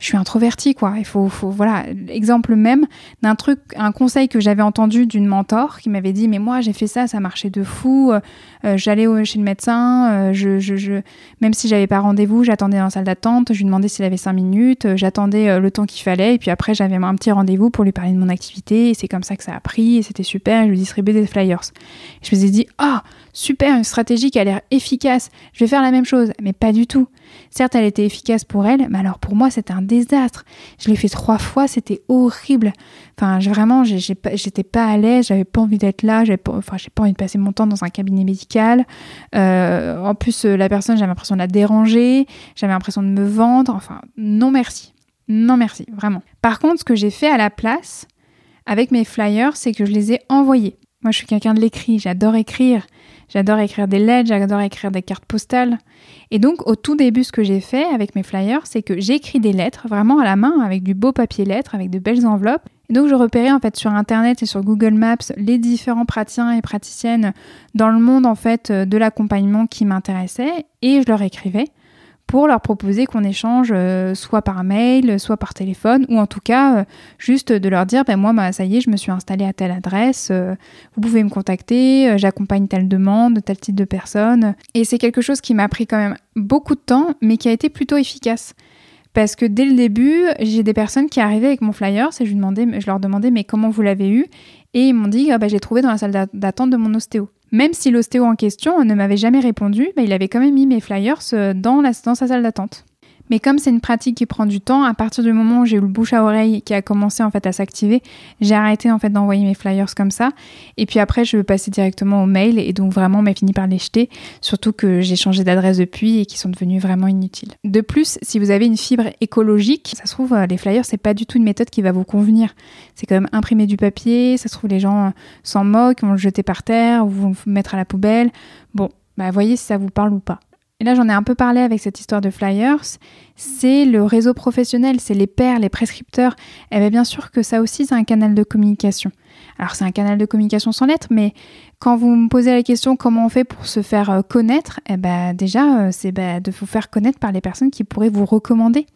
je suis introvertie, quoi. Il faut, faut voilà, exemple même d'un truc, un conseil que j'avais entendu d'une mentor qui m'avait dit, mais moi j'ai fait ça, ça marchait de fou. Euh, j'allais chez le médecin, euh, je, je, je, même si j'avais pas rendez-vous, j'attendais dans la salle d'attente, je lui demandais s'il avait cinq minutes, euh, j'attendais le temps qu'il fallait, et puis après j'avais un petit rendez-vous pour lui parler de mon activité, et c'est comme ça que ça a pris, et c'était super, je lui distribuais des flyers. je me suis dit, oh, super, une stratégie qui a l'air efficace, je vais faire la même chose, mais pas du tout. Certes, elle était efficace pour elle, mais alors pour moi, c'était un désastre. Je l'ai fait trois fois, c'était horrible. Enfin, vraiment, j'étais pas à l'aise, j'avais pas envie d'être là, j'avais pas, enfin, j'ai pas envie de passer mon temps dans un cabinet médical. Euh, en plus, euh, la personne, j'avais l'impression de la déranger, j'avais l'impression de me vendre. Enfin, non merci. Non merci, vraiment. Par contre, ce que j'ai fait à la place, avec mes flyers, c'est que je les ai envoyés. Moi, je suis quelqu'un de l'écrit, j'adore écrire. J'adore écrire des lettres, j'adore écrire des cartes postales. Et donc, au tout début, ce que j'ai fait avec mes flyers, c'est que j'écris des lettres vraiment à la main, avec du beau papier lettres, avec de belles enveloppes. Et donc, je repérais en fait sur Internet et sur Google Maps les différents praticiens et praticiennes dans le monde en fait de l'accompagnement qui m'intéressaient et je leur écrivais pour leur proposer qu'on échange euh, soit par mail, soit par téléphone, ou en tout cas euh, juste de leur dire, ben moi, ça y est, je me suis installée à telle adresse, euh, vous pouvez me contacter, j'accompagne telle demande, tel type de personne. Et c'est quelque chose qui m'a pris quand même beaucoup de temps, mais qui a été plutôt efficace. Parce que dès le début, j'ai des personnes qui arrivaient avec mon flyer, et je, je leur demandais mais comment vous l'avez eu? Et ils m'ont dit ah bah, j'ai trouvé dans la salle d'attente de mon ostéo. Même si l'ostéo en question ne m'avait jamais répondu, bah, il avait quand même mis mes flyers euh, dans, la, dans sa salle d'attente. Mais comme c'est une pratique qui prend du temps, à partir du moment où j'ai eu le bouche à oreille qui a commencé en fait à s'activer, j'ai arrêté en fait d'envoyer mes flyers comme ça. Et puis après, je passais directement au mail et donc vraiment, m'a fini par les jeter. Surtout que j'ai changé d'adresse depuis et qui sont devenus vraiment inutiles. De plus, si vous avez une fibre écologique, ça se trouve euh, les flyers c'est pas du tout une méthode qui va vous convenir. C'est quand même imprimer du papier. Ça se trouve les gens s'en moquent, vont le jeter par terre ou vont le mettre à la poubelle. Bon, bah voyez si ça vous parle ou pas. Et là j'en ai un peu parlé avec cette histoire de flyers, c'est le réseau professionnel, c'est les pairs, les prescripteurs. Eh bien, bien sûr que ça aussi c'est un canal de communication. Alors c'est un canal de communication sans lettres, mais quand vous me posez la question comment on fait pour se faire euh, connaître, eh ben déjà euh, c'est ben, de vous faire connaître par les personnes qui pourraient vous recommander.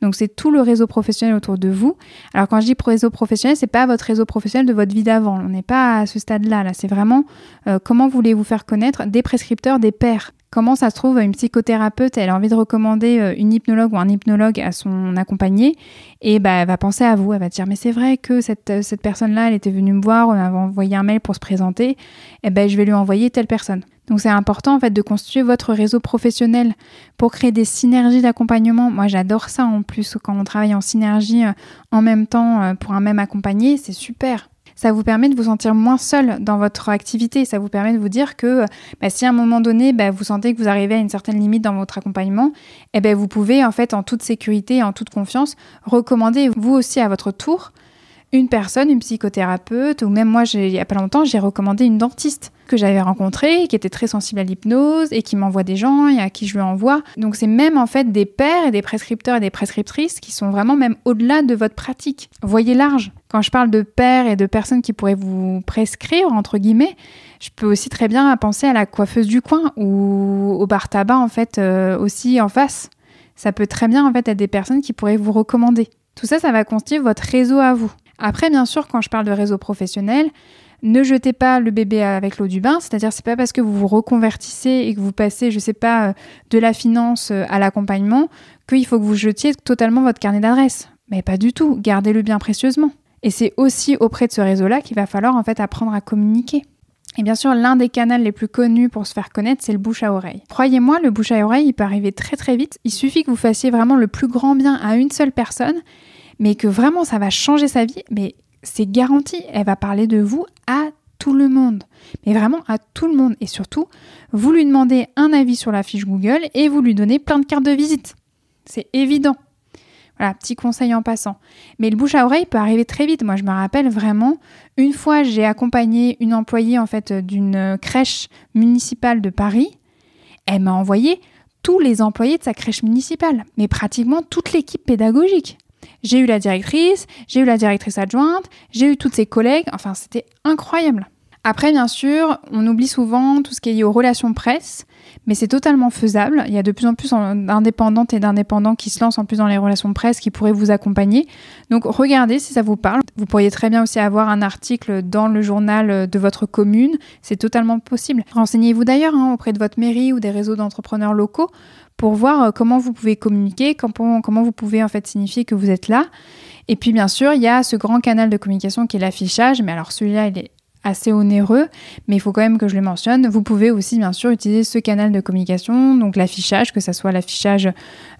Donc c'est tout le réseau professionnel autour de vous. Alors quand je dis réseau professionnel, c'est pas votre réseau professionnel de votre vie d'avant. On n'est pas à ce stade-là. Là, c'est vraiment euh, comment voulez-vous faire connaître des prescripteurs, des pairs? Comment ça se trouve, une psychothérapeute, elle a envie de recommander euh, une hypnologue ou un hypnologue à son accompagné, et bah, elle va penser à vous, elle va dire mais c'est vrai que cette, euh, personne-là, elle était venue me voir, on m'a envoyé un mail pour se présenter, et eh ben je vais lui envoyer telle personne. Donc c'est important en fait de constituer votre réseau professionnel pour créer des synergies d'accompagnement. Moi j'adore ça en plus quand on travaille en synergie euh, en même temps pour un même accompagné, c'est super ça vous permet de vous sentir moins seul dans votre activité. Ça vous permet de vous dire que bah, si à un moment donné, bah, vous sentez que vous arrivez à une certaine limite dans votre accompagnement, eh ben, vous pouvez en fait en toute sécurité en toute confiance recommander vous aussi à votre tour une personne, une psychothérapeute, ou même moi, il n'y a pas longtemps, j'ai recommandé une dentiste que j'avais rencontrée, qui était très sensible à l'hypnose et qui m'envoie des gens et à qui je lui envoie. Donc c'est même en fait des pairs et des prescripteurs et des prescriptrices qui sont vraiment même au-delà de votre pratique. Voyez large. Quand je parle de pairs et de personnes qui pourraient vous prescrire, entre guillemets, je peux aussi très bien penser à la coiffeuse du coin ou au bar tabac en fait euh, aussi en face. Ça peut très bien en fait être des personnes qui pourraient vous recommander. Tout ça, ça va constituer votre réseau à vous. Après, bien sûr, quand je parle de réseau professionnel, ne jetez pas le bébé avec l'eau du bain, c'est-à-dire c'est pas parce que vous vous reconvertissez et que vous passez, je sais pas, euh, de la finance euh, à l'accompagnement qu'il faut que vous jetiez totalement votre carnet d'adresse. Mais pas du tout, gardez-le bien précieusement. Et c'est aussi auprès de ce réseau-là qu'il va falloir en fait apprendre à communiquer. Et bien sûr, l'un des canaux les plus connus pour se faire connaître, c'est le bouche à oreille. Croyez-moi, le bouche à oreille, il peut arriver très très vite. Il suffit que vous fassiez vraiment le plus grand bien à une seule personne mais que vraiment ça va changer sa vie, mais c'est garanti, elle va parler de vous à tout le monde, mais vraiment à tout le monde. Et surtout, vous lui demandez un avis sur la fiche Google et vous lui donnez plein de cartes de visite. C'est évident. Voilà, petit conseil en passant. Mais le bouche à oreille peut arriver très vite. Moi, je me rappelle vraiment, une fois, j'ai accompagné une employée en fait d'une crèche municipale de Paris. Elle m'a envoyé tous les employés de sa crèche municipale, mais pratiquement toute l'équipe pédagogique. J'ai eu la directrice, j'ai eu la directrice adjointe, j'ai eu toutes ses collègues, enfin c'était incroyable. Après, bien sûr, on oublie souvent tout ce qui est lié aux relations presse, mais c'est totalement faisable. Il y a de plus en plus d'indépendantes et d'indépendants qui se lancent en plus dans les relations presse qui pourraient vous accompagner. Donc regardez si ça vous parle. Vous pourriez très bien aussi avoir un article dans le journal de votre commune. C'est totalement possible. Renseignez-vous d'ailleurs hein, auprès de votre mairie ou des réseaux d'entrepreneurs locaux pour voir euh, comment vous pouvez communiquer, comment, comment vous pouvez en fait signifier que vous êtes là. Et puis bien sûr, il y a ce grand canal de communication qui est l'affichage, mais alors celui-là, il est assez onéreux, mais il faut quand même que je le mentionne. Vous pouvez aussi bien sûr utiliser ce canal de communication, donc l'affichage, que ce soit l'affichage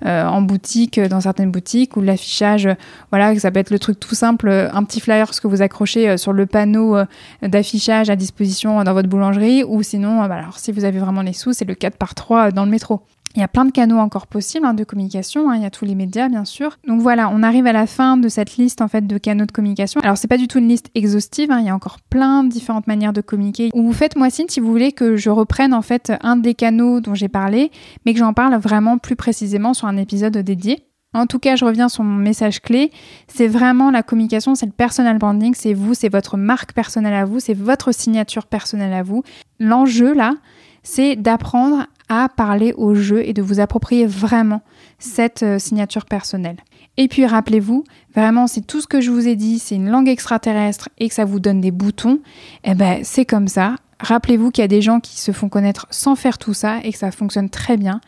euh, en boutique, euh, dans certaines boutiques, ou l'affichage, voilà, ça peut être le truc tout simple, un petit flyer ce que vous accrochez sur le panneau d'affichage à disposition dans votre boulangerie, ou sinon, bah, alors si vous avez vraiment les sous, c'est le 4 par 3 dans le métro. Il y a plein de canaux encore possibles hein, de communication, hein. il y a tous les médias bien sûr. Donc voilà, on arrive à la fin de cette liste en fait de canaux de communication. Alors c'est pas du tout une liste exhaustive, hein. il y a encore plein de différentes manières de communiquer. Ou faites-moi signe si vous voulez que je reprenne en fait un des canaux dont j'ai parlé, mais que j'en parle vraiment plus précisément sur un épisode dédié. En tout cas, je reviens sur mon message clé. C'est vraiment la communication, c'est le personal branding, c'est vous, c'est votre marque personnelle à vous, c'est votre signature personnelle à vous. L'enjeu là, c'est d'apprendre à parler au jeu et de vous approprier vraiment cette euh, signature personnelle. Et puis rappelez-vous, vraiment, si tout ce que je vous ai dit, c'est une langue extraterrestre et que ça vous donne des boutons, eh ben c'est comme ça. Rappelez-vous qu'il y a des gens qui se font connaître sans faire tout ça et que ça fonctionne très bien.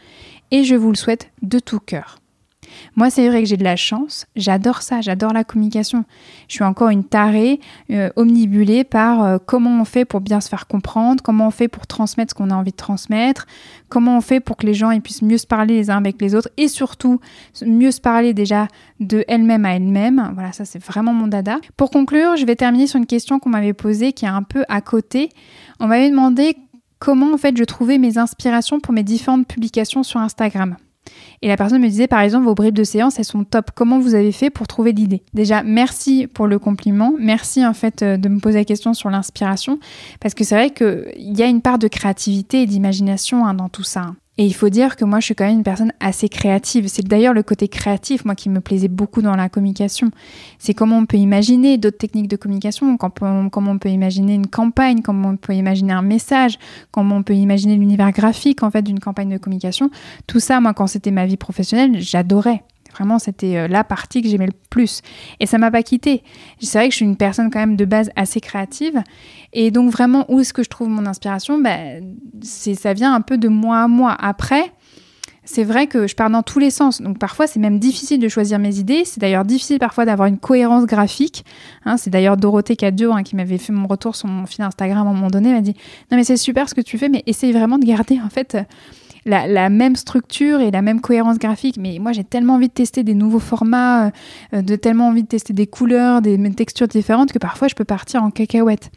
Et je vous le souhaite de tout cœur. Moi, c'est vrai que j'ai de la chance. J'adore ça, j'adore la communication. Je suis encore une tarée, euh, omnibulée par euh, comment on fait pour bien se faire comprendre, comment on fait pour transmettre ce qu'on a envie de transmettre, comment on fait pour que les gens puissent mieux se parler les uns avec les autres et surtout mieux se parler déjà de elle-même à elle-même. Voilà, ça c'est vraiment mon dada. Pour conclure, je vais terminer sur une question qu'on m'avait posée qui est un peu à côté. On m'avait demandé comment en fait je trouvais mes inspirations pour mes différentes publications sur Instagram. Et la personne me disait par exemple vos bribes de séance elles sont top. Comment vous avez fait pour trouver l'idée? Déjà merci pour le compliment, merci en fait euh, de me poser la question sur l'inspiration parce que c'est vrai qu'il y a une part de créativité et d'imagination hein, dans tout ça. Et il faut dire que moi, je suis quand même une personne assez créative. C'est d'ailleurs le côté créatif, moi, qui me plaisait beaucoup dans la communication. C'est comment on peut imaginer d'autres techniques de communication, comment on peut imaginer une campagne, comment on peut imaginer un message, comment on peut imaginer l'univers graphique, en fait, d'une campagne de communication. Tout ça, moi, quand c'était ma vie professionnelle, j'adorais. Vraiment, c'était euh, la partie que j'aimais le plus. Et ça m'a pas quitté. C'est vrai que je suis une personne quand même de base assez créative. Et donc vraiment, où est-ce que je trouve mon inspiration? Ben, Ça vient un peu de moi à moi. Après, c'est vrai que je pars dans tous les sens. Donc parfois, c'est même difficile de choisir mes idées. C'est d'ailleurs difficile parfois d'avoir une cohérence graphique. Hein, c'est d'ailleurs Dorothée Cadio hein, qui m'avait fait mon retour sur mon fil Instagram à un moment donné. Elle m'a dit Non, mais c'est super ce que tu fais, mais essaye vraiment de garder en fait la, même structure et la même cohérence graphique. Mais moi, j'ai tellement envie de tester des nouveaux formats, euh, de tellement envie de tester des couleurs, des textures différentes que parfois je peux partir en cacahuète.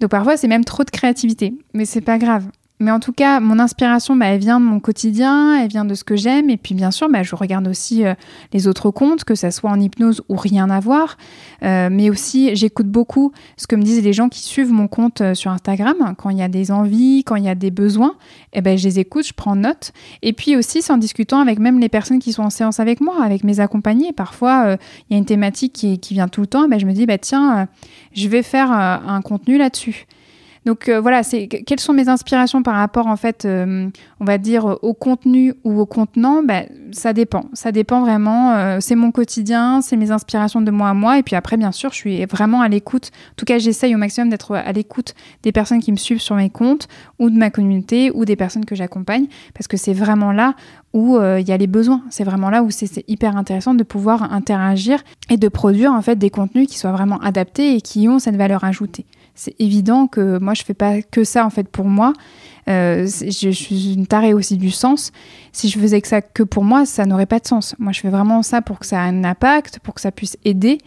Donc parfois, c'est même trop de créativité. Mais c'est pas grave. Mais en tout cas, mon inspiration, bah, elle vient de mon quotidien, elle vient de ce que j'aime. Et puis, bien sûr, bah, je regarde aussi euh, les autres comptes, que ça soit en hypnose ou rien à voir. Euh, mais aussi, j'écoute beaucoup ce que me disent les gens qui suivent mon compte euh, sur Instagram. Quand il y a des envies, quand il y a des besoins, eh ben, je les écoute, je prends note. Et puis aussi, c'est en discutant avec même les personnes qui sont en séance avec moi, avec mes accompagnés. Parfois, il y a une thématique qui, vient tout le temps. Eh ben, je me dis, bah, tiens, je vais faire un contenu là-dessus. Donc euh, voilà, c'est quelles sont mes inspirations par rapport en fait, euh, on va dire au contenu ou au contenant? Ben, ça dépend, ça dépend vraiment. Euh, c'est mon quotidien, c'est mes inspirations de moi à moi. Et puis après, bien sûr, je suis vraiment à l'écoute. En tout cas, j'essaye au maximum d'être à l'écoute des personnes qui me suivent sur mes comptes ou de ma communauté ou des personnes que j'accompagne, parce que c'est vraiment là où il y a les besoins. C'est vraiment là où c'est hyper intéressant de pouvoir interagir et de produire en fait des contenus qui soient vraiment adaptés et qui ont cette valeur ajoutée c'est évident que moi je fais pas que ça en fait pour moi. Euh, je, suis une tarée aussi du sens. Si je faisais que ça que pour moi, ça n'aurait pas de sens. Moi, je fais vraiment ça pour que ça ait un impact, pour que ça puisse aider.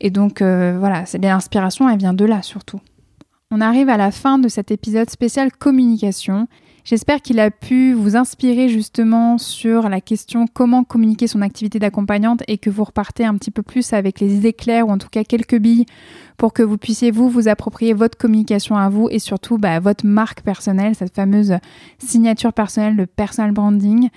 Et donc euh, voilà, l'inspiration, elle vient de là surtout. On arrive à la fin de cet épisode spécial communication. J'espère qu'il a pu vous inspirer justement sur la question comment communiquer son activité d'accompagnante et que vous repartez un petit peu plus avec les idées claires ou en tout cas quelques billes pour que vous puissiez vous vous approprier votre communication à vous et surtout bah, votre marque personnelle, cette fameuse signature personnelle, le personal branding.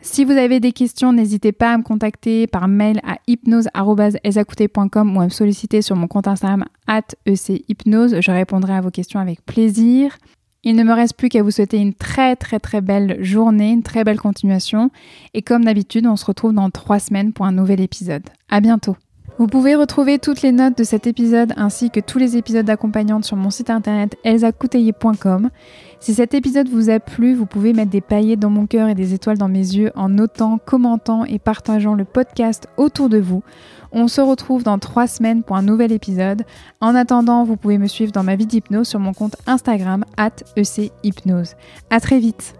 Si vous avez des questions, n'hésitez pas à me contacter par mail à hypnose.com ou à me solliciter sur mon compte Instagram at echypnose. Je répondrai à vos questions avec plaisir. Il ne me reste plus qu'à vous souhaiter une très très très belle journée, une très belle continuation. Et comme d'habitude, on se retrouve dans trois semaines pour un nouvel épisode. À bientôt! Vous pouvez retrouver toutes les notes de cet épisode ainsi que tous les épisodes d'accompagnante sur mon site internet elsacouteiller.com. Si cet épisode vous a plu, vous pouvez mettre des paillettes dans mon cœur et des étoiles dans mes yeux en notant, commentant et partageant le podcast autour de vous. On se retrouve dans trois semaines pour un nouvel épisode. En attendant, vous pouvez me suivre dans ma vie d'hypnose sur mon compte Instagram at echypnose. À très vite